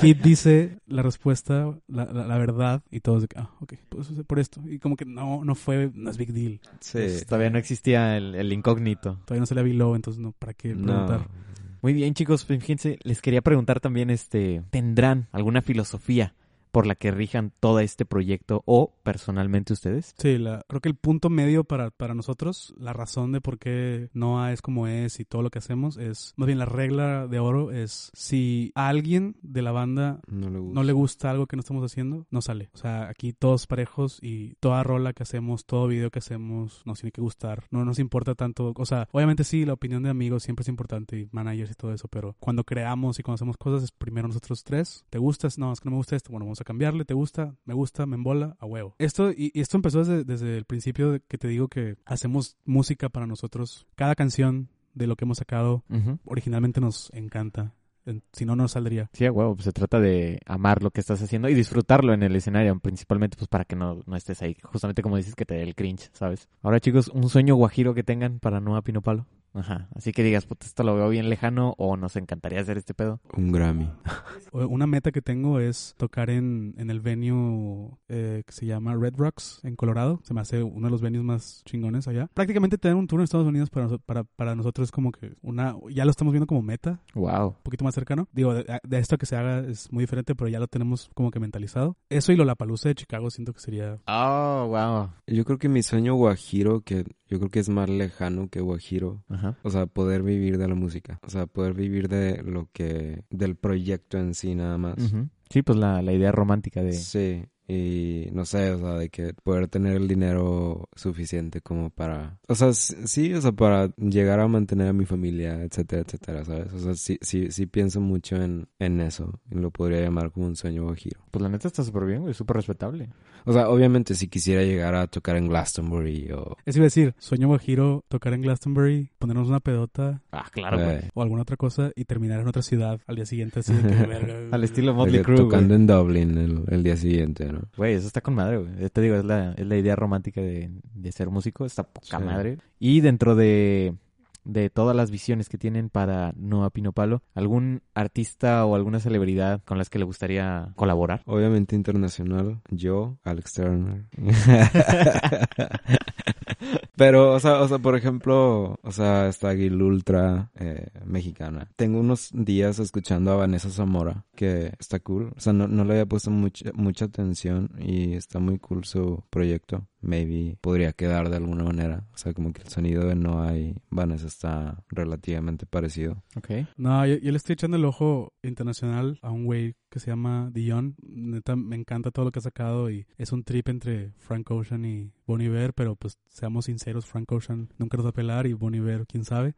Kid dice la respuesta, la, la, la verdad, y todos de que, ah, ok, pues por esto. Y como que no, no fue, no es big deal. sí. Pues todavía no existía el, el incógnito. Todavía no se le below, entonces no, ¿para qué No. Muy bien, chicos, pues, fíjense, les quería preguntar también, este, ¿tendrán alguna filosofía por la que rijan todo este proyecto o personalmente ustedes? Sí, la, creo que el punto medio para, para nosotros, la razón de por qué Noah es como es y todo lo que hacemos es, más bien la regla de oro es si a alguien de la banda No le gusta. no le gusta algo que no estamos haciendo, no sale. O sea, aquí todos parejos y toda rola que hacemos, todo video que hacemos, nos tiene que gustar. No nos importa tanto. O sea, obviamente sí, la opinión de amigos siempre es importante y managers y todo eso, pero cuando creamos y cuando hacemos cosas es primero nosotros tres. ¿Te gustas? No, es que no me gusta esto. Bueno, vamos a cambiarle. ¿Te gusta? Me gusta, me embola, a huevo. Esto, y, y esto empezó desde, desde el principio de que te digo que hacemos música para nosotros. Cada canción de lo que hemos sacado originalmente nos encanta. En- Si no, no saldría. Sí, a huevo, pues se trata de amar lo que estás haciendo y disfrutarlo en el escenario, principalmente pues para que no, no estés ahí, justamente como dices que te dé el cringe, ¿sabes? Ahora chicos, un sueño guajiro que tengan para Noah Pino Palo. Ajá, así que digas, puta, esto lo veo bien lejano o nos encantaría hacer este pedo. Un Grammy. Una meta que tengo es tocar en, en el venue eh, que se llama Red Rocks en Colorado. Se me hace uno de los venues más chingones allá. Prácticamente tener un tour en Estados Unidos para, para, para nosotros es como que una... Ya lo estamos viendo como meta, Wow. un poquito más cercano. Digo, de, de esto que se haga es muy diferente, pero ya lo tenemos como que mentalizado. Eso y lo Palusa de Chicago siento que sería... Oh, wow. Yo creo que mi sueño guajiro, que yo creo que es más lejano que guajiro, Ajá. O sea, poder vivir de la música. O sea, poder vivir de lo que, del proyecto en sí nada más. Sí, pues la, la idea romántica de... Sí, y no sé, o sea, de que poder tener el dinero suficiente como para, o sea, sí, o sea, para llegar a mantener a mi familia, etcétera, etcétera, ¿sabes? O sea, sí, sí, sí pienso mucho en, en eso, y lo podría llamar como un sueño guajiro. Pues la neta está súper bien, güey, súper respetable. O sea, obviamente si quisiera llegar a tocar en Glastonbury o... Eso iba a decir, sueño guajiro, tocar en Glastonbury, ponernos una pedota Ah, claro, güey. eh, o alguna otra cosa y terminar en otra ciudad al día siguiente así de que. Al estilo Motley Crue, tocando en Dublin el, el día siguiente, ¿no? Güey, eso está con madre, güey. Te digo, es la, es la idea romántica de, de ser músico, está poca Sí. madre. Y dentro de, de todas las visiones que tienen para Noah Pino Palo, ¿algún artista o alguna celebridad con las que le gustaría colaborar? Obviamente internacional, yo, Alex Turner. Pero, o sea, o sea, por ejemplo, o sea, está Gil Ultra, eh, mexicana. Tengo unos días escuchando a Vanessa Zamora, que está cool. O sea, no, no le había puesto mucha, mucha atención y está muy cool su proyecto. Maybe podría quedar de alguna manera. O sea, como que el sonido de Noah y Vanessa está relativamente parecido. Ok. No, yo, yo le estoy echando el ojo internacional a un güey que se llama Dion. Neta, me encanta todo lo que ha sacado y es un trip entre Frank Ocean y Bon Iver, pero pues seamos sinceros, Frank Ocean nunca nos va a pelar y Bon Iver, quién sabe.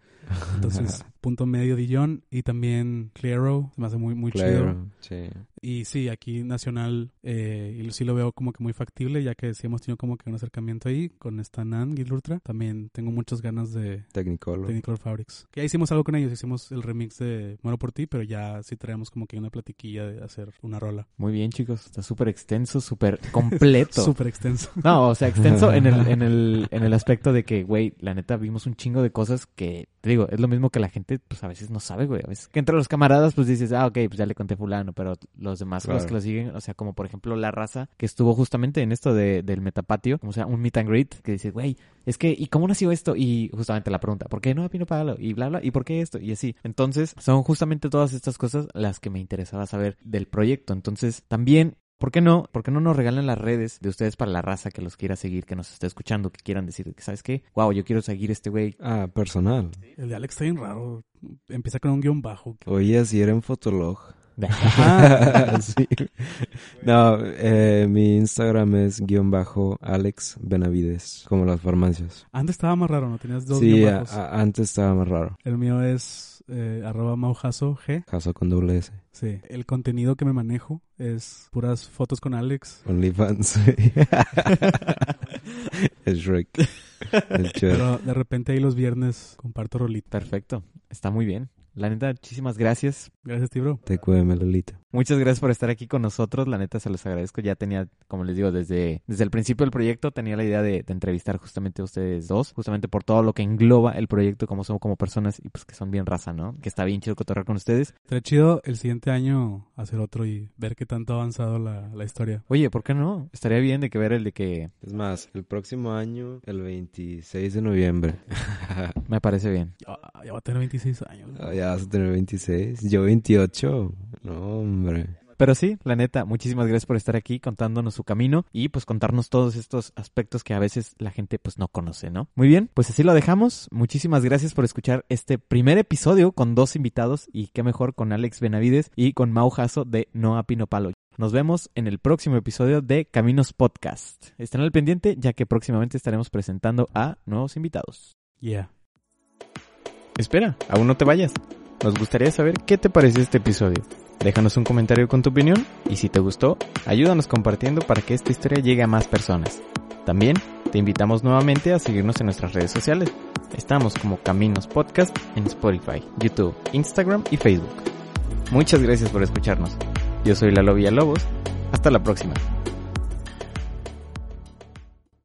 Entonces, punto medio Dion y también Claro, se me hace muy, muy chido. Claro, sí. Y sí, aquí nacional, eh, y sí lo veo como que muy factible, ya que sí hemos tenido como que un acercamiento ahí con esta Nan, Gil Ultra. También tengo muchas ganas de, Technicolor. Technicolor Fabrics. Que ya hicimos algo con ellos, hicimos el remix de Muero por ti, pero ya sí traemos como que una platiquilla de hacer una rola. Muy bien, chicos. Está súper extenso, súper completo. Súper extenso. No, o sea, extenso en el, en el, en el aspecto de que, güey, la neta vimos un chingo de cosas que, te digo, es lo mismo que la gente, pues a veces no sabe, güey. A veces que entre los camaradas, pues dices, ah, ok, pues ya le conté fulano, pero los demás, los Claro. que lo siguen, o sea, como por ejemplo la raza que estuvo justamente en esto de, del metapatio, como sea, un meet and greet, que dice, güey, es que, ¿y cómo nació esto? Y justamente la pregunta, ¿por qué no Pino Palo? Y bla, bla, ¿y por qué esto? Y así. Entonces, son justamente todas estas cosas las que me interesaba saber del proyecto. Entonces, también ¿Por qué no? ¿Por qué no nos regalan las redes de ustedes para la raza que los quiera seguir, que nos esté escuchando, que quieran decir, ¿sabes qué? Wow, yo quiero seguir a este güey. Ah, personal. El de Alex está bien raro. Empieza con un guion bajo. Oye, si era en Fotolog. Sí. No, eh, mi Instagram es guion bajo Alex Benavides, como las farmacias. Antes estaba más raro, ¿no? Tenías dos Sí, guion a- bajos. a- antes estaba más raro. El mío es eh, arroba maujazo G. Caso con doble S. Sí. El contenido que me manejo es puras fotos con Alex. OnlyFans. el Shrek. El Shrek. Pero de repente ahí los viernes comparto rolita. Perfecto. Está muy bien. La neta, muchísimas gracias. Gracias, ti, bro. Te cueme, Lolita. Muchas gracias por estar aquí con nosotros. La neta, se los agradezco. Ya tenía, como les digo, desde, desde el principio del proyecto tenía la idea de, de entrevistar justamente a ustedes dos, justamente por todo lo que engloba el proyecto, como son como personas y pues que son bien raza, ¿no? Que está bien chido cotorrear con ustedes. Estaría chido el siguiente año hacer otro y ver qué tanto ha avanzado la, la historia. Oye, ¿por qué no? Estaría bien de que ver el de que Es más, el próximo año, el 26 de noviembre. me parece bien. Ya, ya va a tener 26 años. Ah, ya vas a tener 26. Yo 28. No, hombre. Pero sí, la neta, muchísimas gracias por estar aquí contándonos su camino y pues contarnos todos estos aspectos que a veces la gente pues no conoce, ¿no? Muy bien, pues así lo dejamos. Muchísimas gracias por escuchar este primer episodio con dos invitados y qué mejor con Alex Benavides y con Mau Jasso de Noa Pino Palo. Nos vemos en el próximo episodio de Caminos Podcast. Estén al pendiente ya que próximamente estaremos presentando a nuevos invitados. Yeah. Espera, aún no te vayas. Nos gustaría saber qué te pareció este episodio. Déjanos un comentario con tu opinión y si te gustó, ayúdanos compartiendo para que esta historia llegue a más personas. También te invitamos nuevamente a seguirnos en nuestras redes sociales. Estamos como Caminos Podcast en Spotify, YouTube, Instagram y Facebook. Muchas gracias por escucharnos. Yo soy Lalo Villalobos. Hasta la próxima.